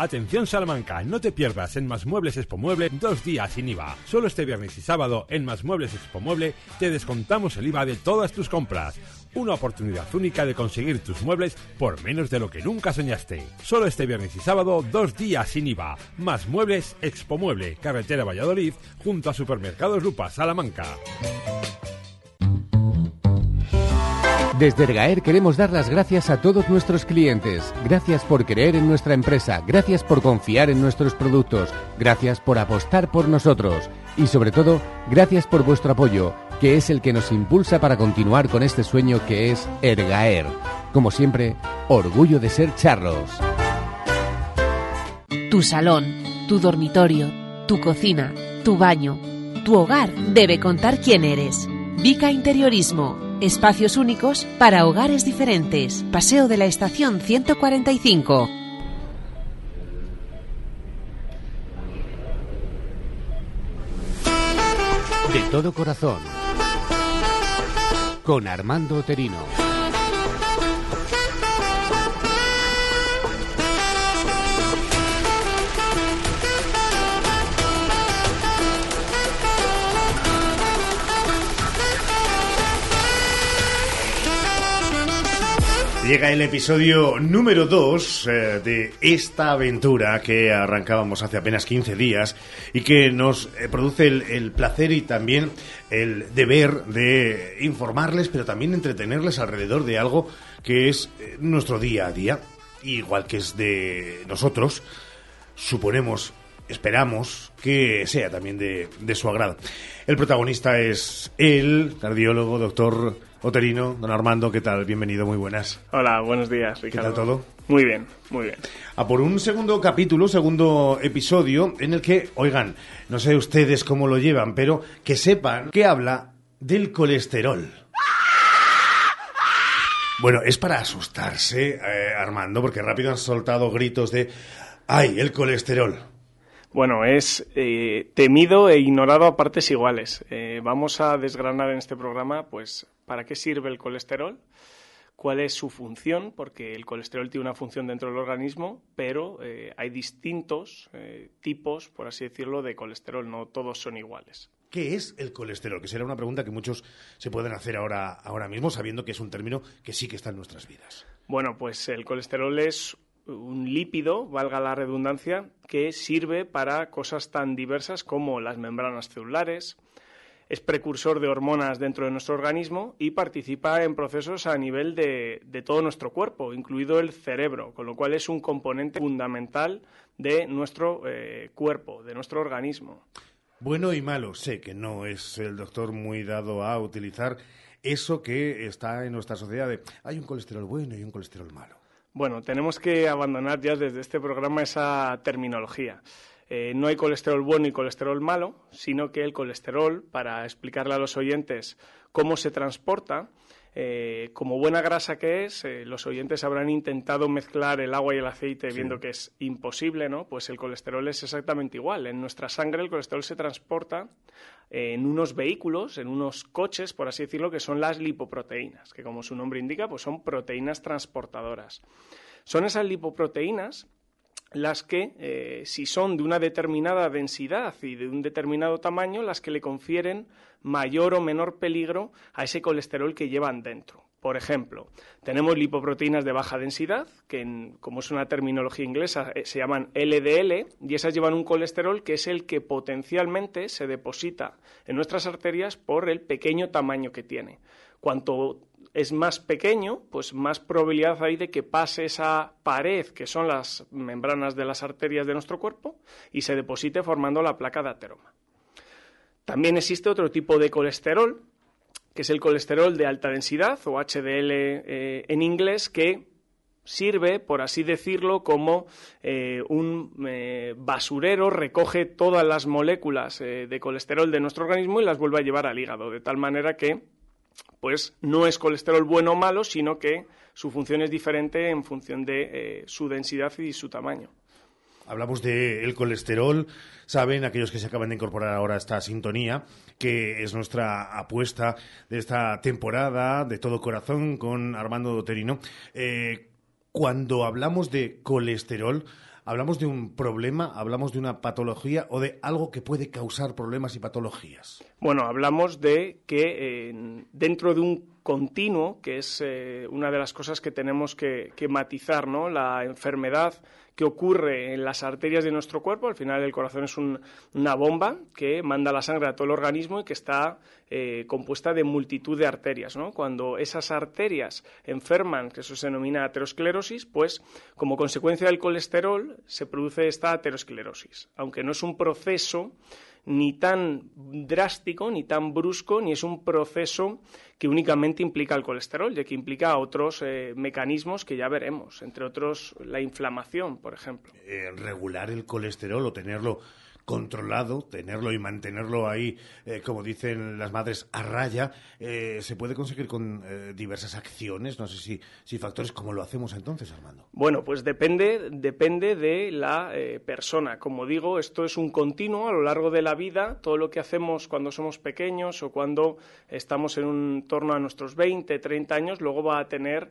Atención Salamanca, no te pierdas en Más Muebles Expo Mueble dos días sin IVA. Solo este viernes y sábado en Más Muebles Expo Mueble te descontamos el IVA de todas tus compras. Una oportunidad única de conseguir tus muebles por menos de lo que nunca soñaste. Solo este viernes y sábado dos días sin IVA. Más Muebles Expo Mueble, carretera Valladolid, junto a Supermercados Lupa, Salamanca. Desde Ergaer queremos dar las gracias a todos nuestros clientes. Gracias por creer en nuestra empresa, gracias por confiar en nuestros productos, gracias por apostar por nosotros y sobre todo, gracias por vuestro apoyo, que es el que nos impulsa para continuar con este sueño que es Ergaer. Como siempre, orgullo de ser charros. Tu salón, tu dormitorio, tu cocina, tu baño, tu hogar debe contar quién eres. Vica Interiorismo. Espacios únicos para hogares diferentes. Paseo de la Estación 145. De todo corazón. Con Armando Oterino. Llega el episodio número 2 de esta aventura que arrancábamos hace apenas 15 días y que nos eh, produce el, el placer y también el deber de informarles, pero también entretenerles alrededor de algo que es eh, nuestro día a día, igual que es de nosotros, suponemos, esperamos que sea también de, de su agrado. El protagonista es el cardiólogo, doctor Oterino, don Armando, ¿qué tal? Bienvenido, muy buenas. Hola, buenos días, ¿Qué Ricardo. tal todo? Muy bien, muy bien. A por un segundo capítulo, segundo episodio, en el que, oigan, no sé ustedes cómo lo llevan, pero que sepan que habla del colesterol. Bueno, es para asustarse, eh, Armando, porque rápido han soltado gritos de ¡ay, el colesterol! Bueno, es eh, temido e ignorado a partes iguales. Eh, vamos a desgranar en este programa, pues, para qué sirve el colesterol, cuál es su función, porque el colesterol tiene una función dentro del organismo, pero eh, hay distintos eh, tipos, por así decirlo, de colesterol, no todos son iguales. ¿Qué es el colesterol? Que será una pregunta que muchos se pueden hacer ahora, ahora mismo, sabiendo que es un término que sí que está en nuestras vidas. Bueno, pues el colesterol es un lípido, valga la redundancia, que sirve para cosas tan diversas como las membranas celulares, es precursor de hormonas dentro de nuestro organismo y participa en procesos a nivel de, de, todo nuestro cuerpo, incluido el cerebro, con lo cual es un componente fundamental de nuestro eh, cuerpo, de nuestro organismo. Bueno y malo, sé que no es el doctor muy dado a utilizar eso que está en nuestra sociedad de hay un colesterol bueno y un colesterol malo. Bueno, tenemos que abandonar ya desde este programa esa terminología. Eh, no hay colesterol bueno y colesterol malo, sino que el colesterol, para explicarle a los oyentes cómo se transporta, eh, como buena grasa que es, eh, los oyentes habrán intentado mezclar el agua y el aceite viendo que es imposible, ¿no? Pues el colesterol es exactamente igual. En nuestra sangre el colesterol se transporta en unos vehículos, en unos coches, por así decirlo, que son las lipoproteínas, que como su nombre indica, pues son proteínas transportadoras. Son esas lipoproteínas las que, eh, si son de una determinada densidad y de un determinado tamaño, las que le confieren mayor o menor peligro a ese colesterol que llevan dentro. Por ejemplo, tenemos lipoproteínas de baja densidad, que como es una terminología inglesa eh, se llaman LDL, y esas llevan un colesterol que es el que potencialmente se deposita en nuestras arterias por el pequeño tamaño que tiene. Cuanto es más pequeño, pues más probabilidad hay de que pase esa pared, que son las membranas de las arterias de nuestro cuerpo, y se deposite formando la placa de ateroma. También existe otro tipo de colesterol, que es el colesterol de alta densidad, o HDL eh, en inglés, que sirve, por así decirlo, como eh, un eh, basurero, recoge todas las moléculas de colesterol de nuestro organismo y las vuelve a llevar al hígado, de tal manera que pues no es colesterol bueno o malo, sino que su función es diferente en función de eh, su densidad y su tamaño. Hablamos del colesterol. Saben aquellos que se acaban de incorporar ahora a esta sintonía que es nuestra apuesta de esta temporada de todo corazón con Armando Doterino. Eh, cuando hablamos de colesterol, ¿Hablamos de un problema, hablamos de una patología o de algo que puede causar problemas y patologías? Bueno, hablamos de que eh, dentro de un continuo, que es eh, una de las cosas que tenemos que, matizar, ¿no? La enfermedad que ocurre en las arterias de nuestro cuerpo. Al final el corazón es una bomba que manda la sangre a todo el organismo y que está eh, compuesta de multitud de arterias. Cuando esas arterias enferman, que eso se denomina aterosclerosis, pues como consecuencia del colesterol se produce esta aterosclerosis. Aunque no es un proceso ni tan drástico, ni tan brusco, ni es un proceso que únicamente implica el colesterol, ya que implica otros eh, mecanismos que ya veremos, entre otros la inflamación, por ejemplo. Eh, regular el colesterol o tenerlo controlado, tenerlo y mantenerlo ahí, eh, como dicen las madres, a raya, eh, se puede conseguir con eh, diversas acciones, no sé si, si factores, ¿cómo lo hacemos entonces, Armando? Bueno, pues depende, depende de la persona. Como digo, esto es un continuo a lo largo de la vida, todo lo que hacemos cuando somos pequeños o cuando estamos en un torno a nuestros 20, 30 años, luego va a tener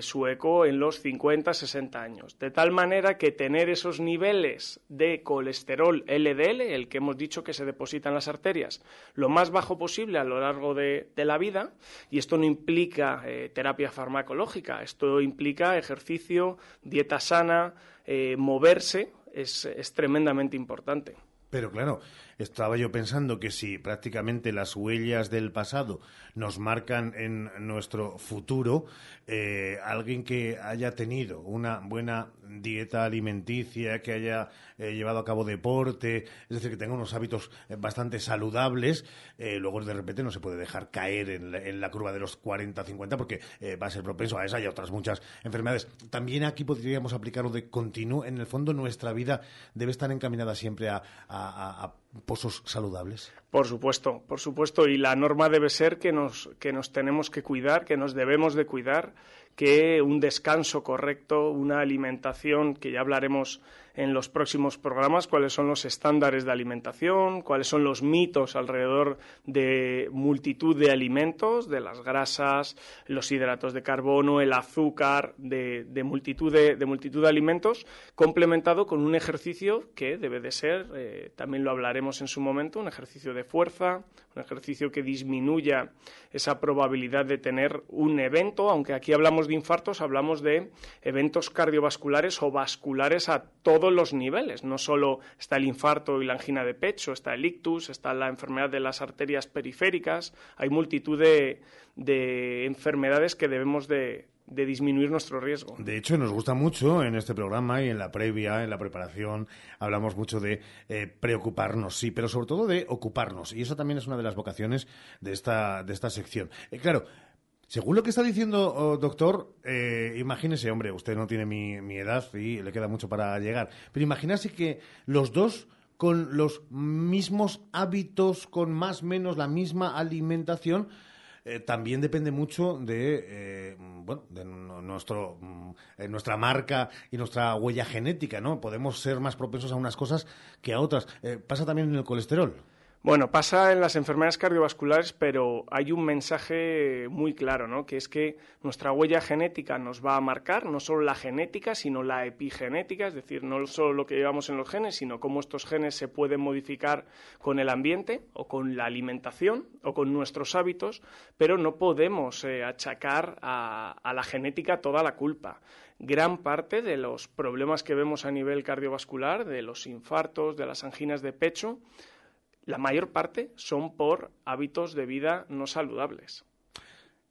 su eco en los 50, 60 años. De tal manera que tener esos niveles de colesterol LDL el que hemos dicho que se deposita en las arterias, lo más bajo posible a lo largo de, la vida, y esto no implica eh, terapia farmacológica, esto implica ejercicio, dieta sana, eh, moverse, es, es tremendamente importante. Pero claro, estaba yo pensando que si prácticamente las huellas del pasado nos marcan en nuestro futuro, eh, alguien que haya tenido una buena dieta alimenticia, que haya eh, llevado a cabo deporte, es decir, que tenga unos hábitos eh, bastante saludables, luego de repente no se puede dejar caer en la, curva de los 40, 50 porque va a ser propenso a esa y a otras muchas enfermedades. También aquí podríamos aplicarlo de continuo. En el fondo, nuestra vida debe estar encaminada siempre a, pozos saludables? Por supuesto, por supuesto. Y la norma debe ser que nos, que nos tenemos que cuidar, que nos debemos de cuidar, que un descanso correcto, una alimentación, que ya hablaremos en los próximos programas cuáles son los estándares de alimentación, cuáles son los mitos alrededor de multitud de alimentos, de las grasas, los hidratos de carbono, el azúcar, de, multitud, de, multitud de alimentos, complementado con un ejercicio que debe de ser, eh, también lo hablaremos en su momento, un ejercicio de fuerza, un ejercicio que disminuya esa probabilidad de tener un evento, aunque aquí hablamos de infartos, hablamos de eventos cardiovasculares o vasculares a todos los niveles. No solo está el infarto y la angina de pecho, está el ictus, está la enfermedad de las arterias periféricas, hay multitud de, enfermedades que debemos de, disminuir nuestro riesgo. De hecho, nos gusta mucho en este programa y en la previa, en la preparación, hablamos mucho de eh, preocuparnos, sí, pero sobre todo de ocuparnos. Y eso también es una de las vocaciones de esta, de esta sección. Eh, claro, según lo que está diciendo, oh, doctor, eh, imagínese, hombre, usted no tiene mi, mi, edad y le queda mucho para llegar, pero imagínese que los dos con los mismos hábitos, con más o menos la misma alimentación, eh, también depende mucho de, eh, bueno, de nuestro, mm, eh, nuestra marca y nuestra huella genética, ¿no? Podemos ser más propensos a unas cosas que a otras. Pasa también en el colesterol. Bueno, pasa en las enfermedades cardiovasculares, pero hay un mensaje muy claro, ¿no? Que es que nuestra huella genética nos va a marcar no solo la genética, sino la epigenética, es decir, no solo lo que llevamos en los genes, sino cómo estos genes se pueden modificar con el ambiente o con la alimentación o con nuestros hábitos, pero no podemos eh, achacar a, a la genética toda la culpa gran parte de los problemas que vemos a nivel cardiovascular, de los infartos, de las anginas de pecho, la mayor parte son por hábitos de vida no saludables.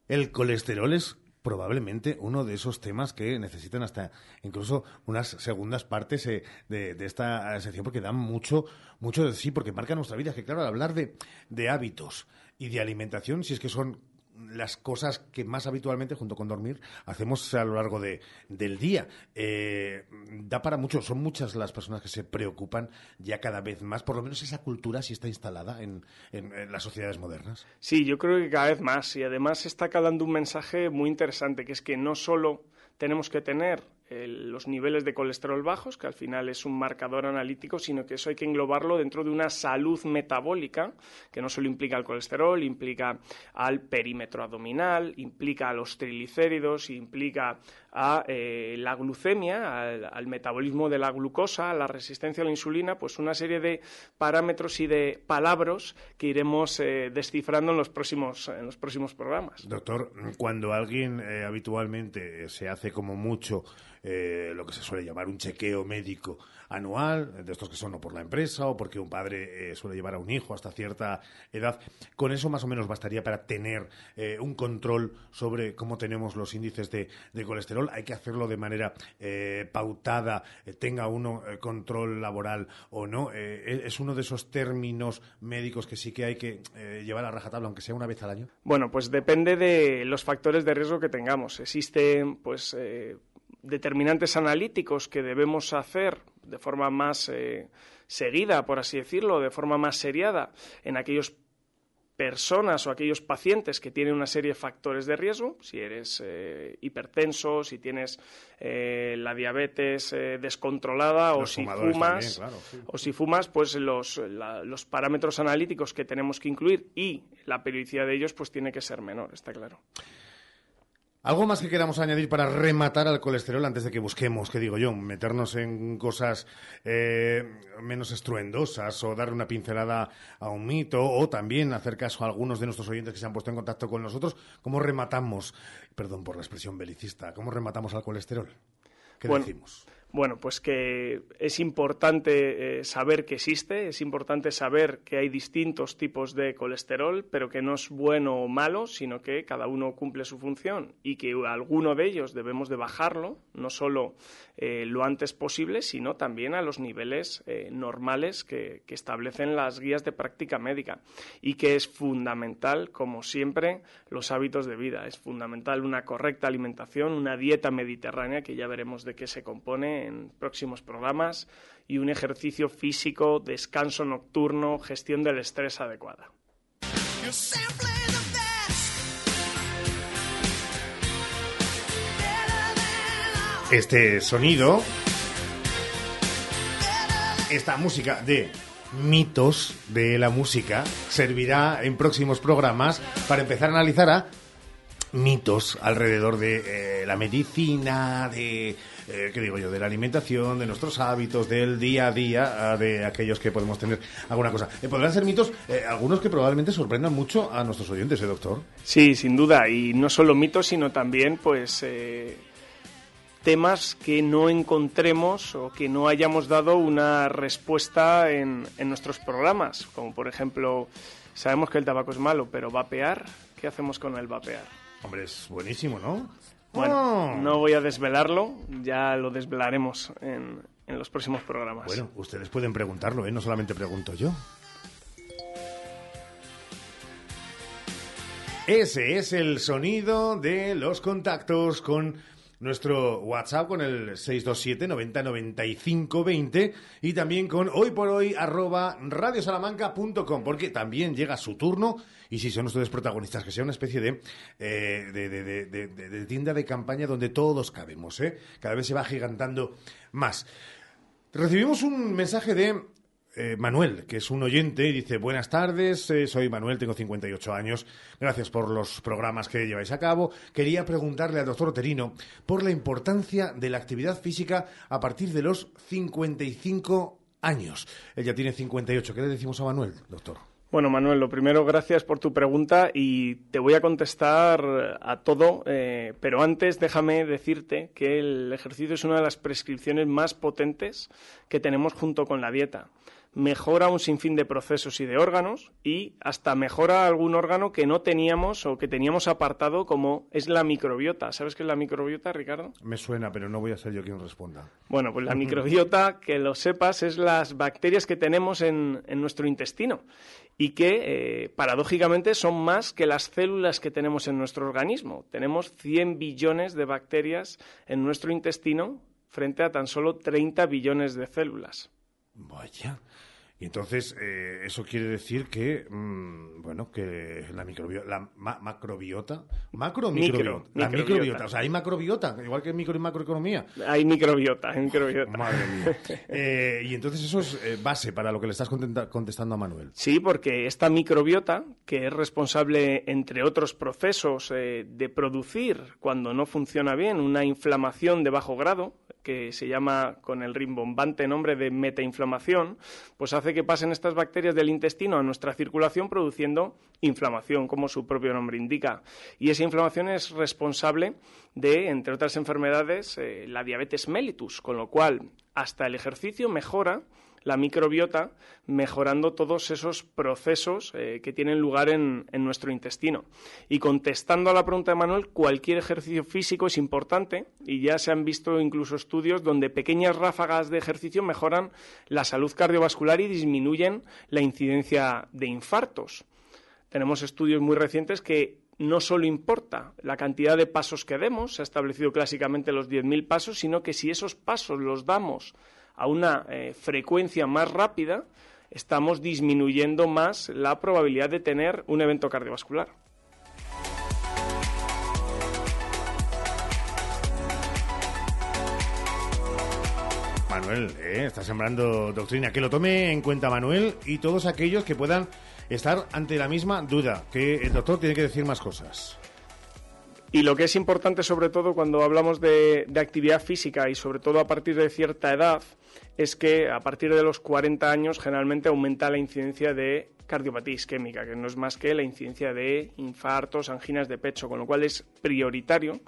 El colesterol es probablemente uno de esos temas que necesitan hasta incluso unas segundas partes eh, de, esta sección porque dan mucho, mucho de sí, porque marca nuestra vida. Que claro, al hablar de hábitos y de alimentación, si es que son las cosas que más habitualmente, junto con dormir, hacemos a lo largo de, del día. Eh, da para mucho, son muchas las personas que se preocupan ya cada vez más, por lo menos esa cultura sí está instalada en, en- en las sociedades modernas. Sí, yo creo que cada vez más. Y además está calando un mensaje muy interesante, que es que no solo tenemos que tener los niveles de colesterol bajos, que al final es un marcador analítico, sino que eso hay que englobarlo dentro de una salud metabólica, que no solo implica el colesterol, implica al perímetro abdominal, implica a los triglicéridos, implica a eh, la glucemia, al, metabolismo de la glucosa, a la resistencia a la insulina, pues una serie de parámetros y de palabras que iremos eh, descifrando en los próximos, en los próximos programas. Doctor, cuando alguien eh, habitualmente se hace como mucho eh, lo que se suele llamar un chequeo médico anual, de estos que son o por la empresa o porque un padre eh, suele llevar a un hijo hasta cierta edad, con eso más o menos bastaría para tener eh, un control sobre cómo tenemos los índices de, de colesterol. Hay que hacerlo de manera eh, pautada, eh, tenga uno eh, control laboral o no. Eh, es uno de esos términos médicos que sí que hay que eh, llevar a rajatabla, aunque sea una vez al año. Bueno, pues depende de los factores de riesgo que tengamos. Existen, pues, eh, determinantes analíticos que debemos hacer de forma más eh, seguida, por así decirlo, de forma más seriada en aquellos personas o aquellos pacientes que tienen una serie de factores de riesgo, si eres eh, hipertenso, si tienes eh, la diabetes eh, descontrolada o si fumas, también, claro, sí. o si fumas, pues los, la- los parámetros analíticos que tenemos que incluir y la periodicidad de ellos, pues tiene que ser menor, está claro. ¿Algo más que queramos añadir para rematar al colesterol antes de que busquemos, qué digo yo, meternos en cosas eh, menos estruendosas o darle una pincelada a un mito o también hacer caso a algunos de nuestros oyentes que se han puesto en contacto con nosotros? ¿Cómo rematamos, perdón por la expresión belicista, cómo rematamos al colesterol? ¿Qué Bueno, decimos? Bueno, pues que es importante eh, saber que existe, es importante saber que hay distintos tipos de colesterol, pero que no es bueno o malo, sino que cada uno cumple su función y que alguno de ellos debemos de bajarlo, no solo eh, lo antes posible, sino también a los niveles eh, normales que, que establecen las guías de práctica médica y que es fundamental, como siempre, los hábitos de vida. Es fundamental una correcta alimentación, una dieta mediterránea, que ya veremos de qué se compone en próximos programas, y un ejercicio físico, descanso nocturno, gestión del estrés adecuada. Este sonido, esta música de mitos de la música, servirá en próximos programas para empezar a analizar a mitos alrededor de eh, la medicina, de, eh, ¿qué digo yo?, de la alimentación, de nuestros hábitos, del día a día, ah, de aquellos que podemos tener alguna cosa. Eh, podrán ser mitos, eh, algunos que probablemente sorprendan mucho a nuestros oyentes, ¿eh, doctor? Sí, sin duda, y no solo mitos, sino también, pues, eh, temas que no encontremos o que no hayamos dado una respuesta en, en nuestros programas, como por ejemplo, sabemos que el tabaco es malo, pero vapear, ¿qué hacemos con el vapear? Hombre, es buenísimo, ¿no? Bueno, Oh. no voy a desvelarlo, ya lo desvelaremos en, en los próximos programas. Bueno, ustedes pueden preguntarlo, ¿eh? No solamente pregunto yo. Ese es el sonido de los contactos con nuestro WhatsApp con el 627 90 95 20 y también con hoy por hoy arroba radiosalamanca.com porque también llega su turno y si son ustedes protagonistas, que sea una especie de, eh, de, de- tienda de campaña donde todos cabemos, ¿eh? Cada vez se va gigantando más. Recibimos un mensaje de eh, Manuel, que es un oyente, dice, buenas tardes, eh, soy Manuel, tengo 58 años, gracias por los programas que lleváis a cabo. Quería preguntarle al doctor Oterino por la importancia de la actividad física a partir de los 55 años. Él ya tiene 58, ¿qué le decimos a Manuel, doctor? Bueno, Manuel, lo primero, gracias por tu pregunta y te voy a contestar a todo, eh, pero antes déjame decirte que el ejercicio es una de las prescripciones más potentes que tenemos junto con la dieta. Mejora un sinfín de procesos y de órganos y hasta mejora algún órgano que no teníamos o que teníamos apartado como es la microbiota. ¿Sabes qué es la microbiota, Ricardo? Me suena, pero no voy a ser yo quien responda. Bueno, pues la microbiota, que lo sepas, es las bacterias que tenemos en, en nuestro intestino y que, eh, paradójicamente, son más que las células que tenemos en nuestro organismo. Tenemos 100 billones de bacterias en nuestro intestino frente a tan solo 30 billones de células. Vaya. Y entonces, eh, eso quiere decir que, mm, bueno, que la microbiota, la ma- macrobiota, macro Micro, microbiota, la microbiota. microbiota, o sea, hay macrobiota, igual que micro y macroeconomía. Hay microbiota, hay microbiota. Madre mía. Eh, y entonces eso es eh, base para lo que le estás contestando a Manuel. Sí, porque esta microbiota, que es responsable, entre otros procesos, eh, de producir, cuando no funciona bien, una inflamación de bajo grado, que se llama con el rimbombante nombre de metainflamación, pues hace que pasen estas bacterias del intestino a nuestra circulación produciendo inflamación, como su propio nombre indica. Y esa inflamación es responsable de, entre otras enfermedades, eh, la diabetes mellitus, con lo cual hasta el ejercicio mejora la microbiota, mejorando todos esos procesos eh, que tienen lugar en, en nuestro intestino. Y contestando a la pregunta de Manuel, cualquier ejercicio físico es importante y ya se han visto incluso estudios donde pequeñas ráfagas de ejercicio mejoran la salud cardiovascular y disminuyen la incidencia de infartos. Tenemos estudios muy recientes que no solo importa la cantidad de pasos que demos, se ha establecido clásicamente los 10.000 pasos, sino que si esos pasos los damos a una eh, frecuencia más rápida, estamos disminuyendo más la probabilidad de tener un evento cardiovascular. Manuel, eh, está sembrando doctrina. Que lo tome en cuenta Manuel y todos aquellos que puedan estar ante la misma duda, que el doctor tiene que decir más cosas. Y lo que es importante sobre todo cuando hablamos de, de actividad física y sobre todo a partir de cierta edad es que a partir de los 40 años generalmente aumenta la incidencia de cardiopatía isquémica, que no es más que la incidencia de infartos, anginas de pecho, con lo cual es prioritario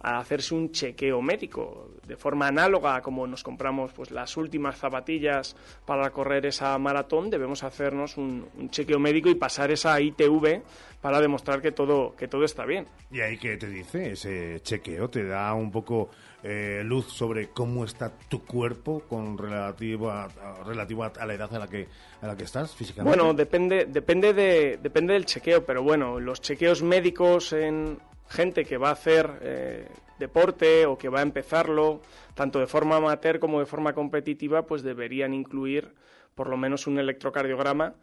a hacerse un chequeo médico de forma análoga a como nos compramos pues las últimas zapatillas para correr esa maratón debemos hacernos un, un chequeo médico y pasar esa ITV para demostrar que todo que todo está bien ¿Y ahí qué te dice ese chequeo? ¿Te da un poco eh, luz sobre cómo está tu cuerpo con relativo a, a la edad a la que a la que estás físicamente? Bueno, depende, depende, de, depende del chequeo, pero bueno, los chequeos médicos en gente que va a hacer eh, deporte o que va a empezarlo, tanto de forma amateur como de forma competitiva, pues deberían incluir por lo menos un electrocardiograma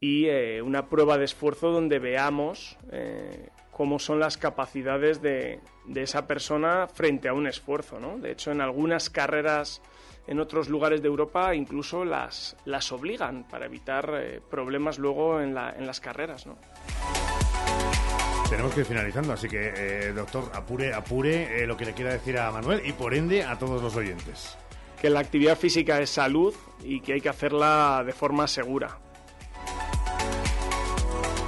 y eh, una prueba de esfuerzo donde veamos eh, cómo son las capacidades de, de esa persona frente a un esfuerzo. ¿no? De hecho, en algunas carreras en otros lugares de Europa incluso las, las obligan para evitar eh, problemas luego en, la- en las carreras. ¿no? Tenemos que ir finalizando, así que, eh, doctor, apure, apure eh, lo que le quiera decir a Manuel y por ende a todos los oyentes. Que la actividad física es salud y que hay que hacerla de forma segura.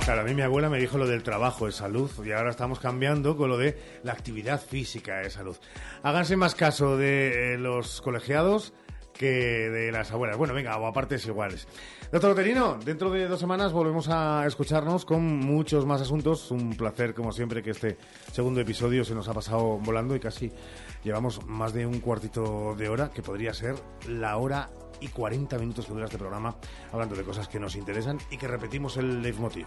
Claro, a mí mi abuela me dijo lo del trabajo es salud y ahora estamos cambiando con lo de la actividad física es salud. Háganse más caso de eh, los colegiados que de las abuelas. Bueno, venga, o a partes iguales. Doctor Loterino, dentro de dos semanas volvemos a escucharnos con muchos más asuntos. Un placer, como siempre, que este segundo episodio se nos ha pasado volando y casi llevamos más de un cuartito de hora, que podría ser la hora y 40 minutos que dura este programa, hablando de cosas que nos interesan y que repetimos el leitmotiv,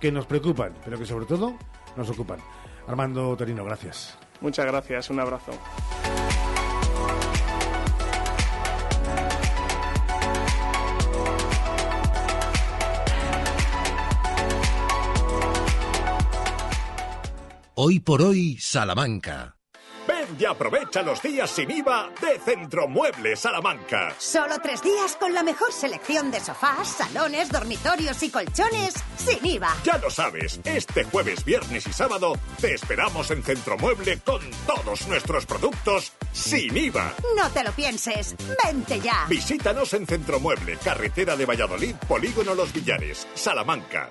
que nos preocupan, pero que sobre todo nos ocupan. Armando Torino, gracias. Muchas gracias, un abrazo. Hoy por hoy, Salamanca. Ven y aprovecha los días sin IVA de Centromuebles Salamanca. Solo tres días con la mejor selección de sofás, salones, dormitorios y colchones sin IVA. Ya lo sabes, este jueves, viernes y sábado te esperamos en Centromueble con todos nuestros productos sin IVA. No te lo pienses, vente ya. Visítanos en Centromueble, carretera de Valladolid, Polígono Los Villares, Salamanca.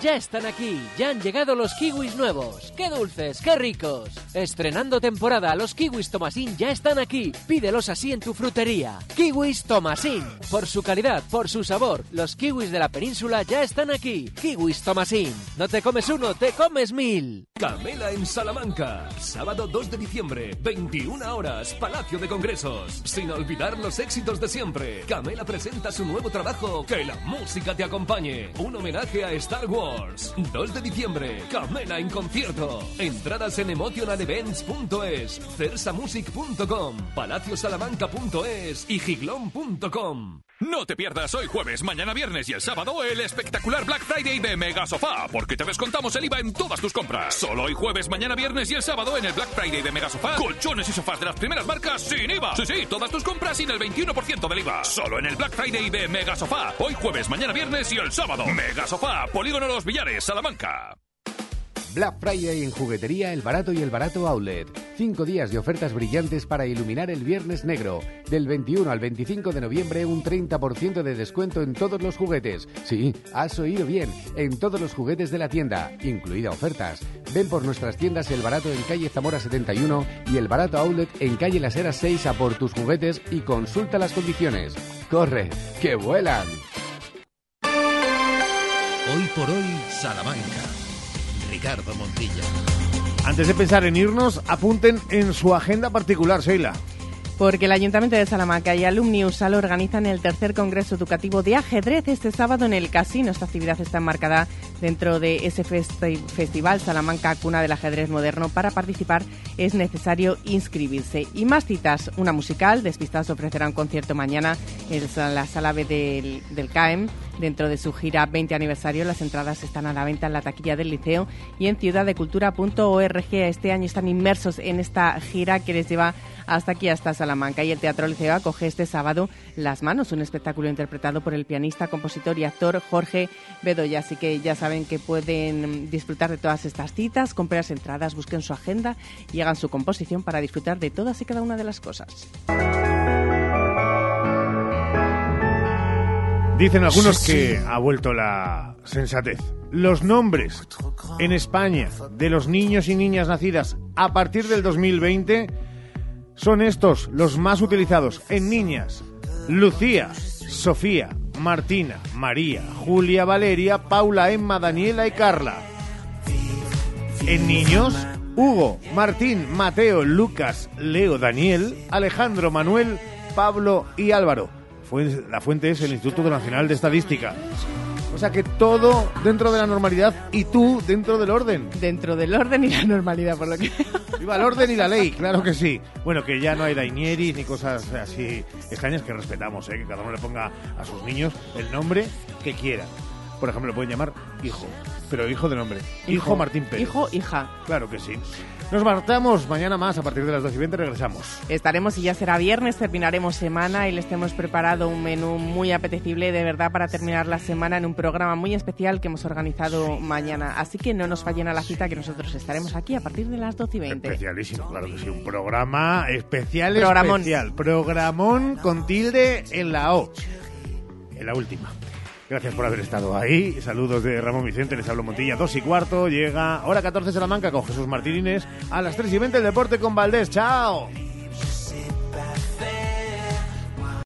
Ya están aquí, ya han llegado los kiwis nuevos. ¡Qué dulces, qué ricos! Estrenando temporada, los kiwis Tomasín ya están aquí. Pídelos así en tu frutería. Kiwis Tomasín. Por su calidad, por su sabor, los kiwis de la península ya están aquí. Kiwis Tomasín. No te comes uno, te comes mil. Camela en Salamanca. Sábado 2 de diciembre, 21 horas, Palacio de Congresos. Sin olvidar los éxitos de siempre. Camela presenta su nuevo trabajo, Que la música te acompañe. Un homenaje a Star Wars. 2 de diciembre, Camela en concierto. Entradas en emotionalevents.es, cersamusic.com, palaciosalamanca.es y giglón.com. No te pierdas hoy jueves, mañana viernes y el sábado el espectacular Black Friday de Mega Sofá, porque te descontamos el IVA en todas tus compras. Solo hoy jueves, mañana viernes y el sábado en el Black Friday de Mega Sofá, colchones y sofás de las primeras marcas sin IVA. Sí, sí, todas tus compras sin el 21% del IVA. Solo en el Black Friday de Mega Sofá, hoy jueves, mañana viernes y el sábado. Mega Sofá, Polígono Los Villares, Salamanca. Black Friday en Juguetería El Barato y El Barato Outlet. Cinco días de ofertas brillantes para iluminar el Viernes Negro. Del 21 al 25 de noviembre, un 30% de descuento en todos los juguetes. Sí, has oído bien, en todos los juguetes de la tienda, incluida ofertas. Ven por nuestras tiendas El Barato en calle Zamora 71 y El Barato Outlet en calle Las Heras 6 a por tus juguetes y consulta las condiciones. ¡Corre, que vuelan! Hoy por hoy, Salamanca. Ricardo Montilla. Antes de pensar en irnos, apunten en su agenda particular, Sheila. Porque el Ayuntamiento de Salamanca y Alumni USAL organizan el tercer Congreso Educativo de Ajedrez este sábado en el Casino. Esta actividad está enmarcada dentro de ese festi- festival Salamanca Cuna del Ajedrez Moderno. Para participar es necesario inscribirse. Y más citas, una musical. Despistados ofrecerá un concierto mañana en la sala B del, del CAEM. Dentro de su gira 20 aniversario, las entradas están a la venta en la taquilla del liceo y en ciudaddecultura.org. Este año están inmersos en esta gira que les lleva hasta aquí, hasta Salamanca. Y el Teatro Liceo acoge este sábado Las Manos, un espectáculo interpretado por el pianista, compositor y actor Jorge Bedoya. Así que ya saben que pueden disfrutar de todas estas citas, comprar las entradas, busquen su agenda y hagan su composición para disfrutar de todas y cada una de las cosas. Dicen algunos que ha vuelto la sensatez. Los nombres en España de los niños y niñas nacidas a partir del 2020 son estos los más utilizados en niñas. Lucía, Sofía, Martina, María, Julia, Valeria, Paula, Emma, Daniela y Carla. En niños, Hugo, Martín, Mateo, Lucas, Leo, Daniel, Alejandro, Manuel, Pablo y Álvaro. Fue- La fuente es el Instituto Nacional de Estadística. O sea que todo dentro de la normalidad y tú dentro del orden. Dentro del orden y la normalidad, por lo que... Viva el orden y la ley, claro que sí. Bueno, que ya no hay dainieris ni cosas así extrañas que respetamos, ¿eh? que cada uno le ponga a sus niños el nombre que quiera. Por ejemplo, le pueden llamar hijo, pero hijo de nombre. Hijo, Martín Pérez. Hijo, hija. Claro que sí. Nos marchamos mañana más a partir de las 2 y 20 regresamos. Estaremos y ya será viernes, terminaremos semana y les hemos preparado un menú muy apetecible de verdad para terminar la semana en un programa muy especial que hemos organizado mañana. Así que no nos fallen a la cita que nosotros estaremos aquí a partir de las 12 y 20. Especialísimo, claro que sí. Un programa especial, Programón. especial. Programón con tilde en la O. En la última. Gracias por haber estado ahí. Saludos de Ramón Vicente, les hablo Montilla. Dos y cuarto, llega hora 14 Salamanca con Jesús Martínez. A las 3 y 20 el deporte con Valdés. ¡Chao!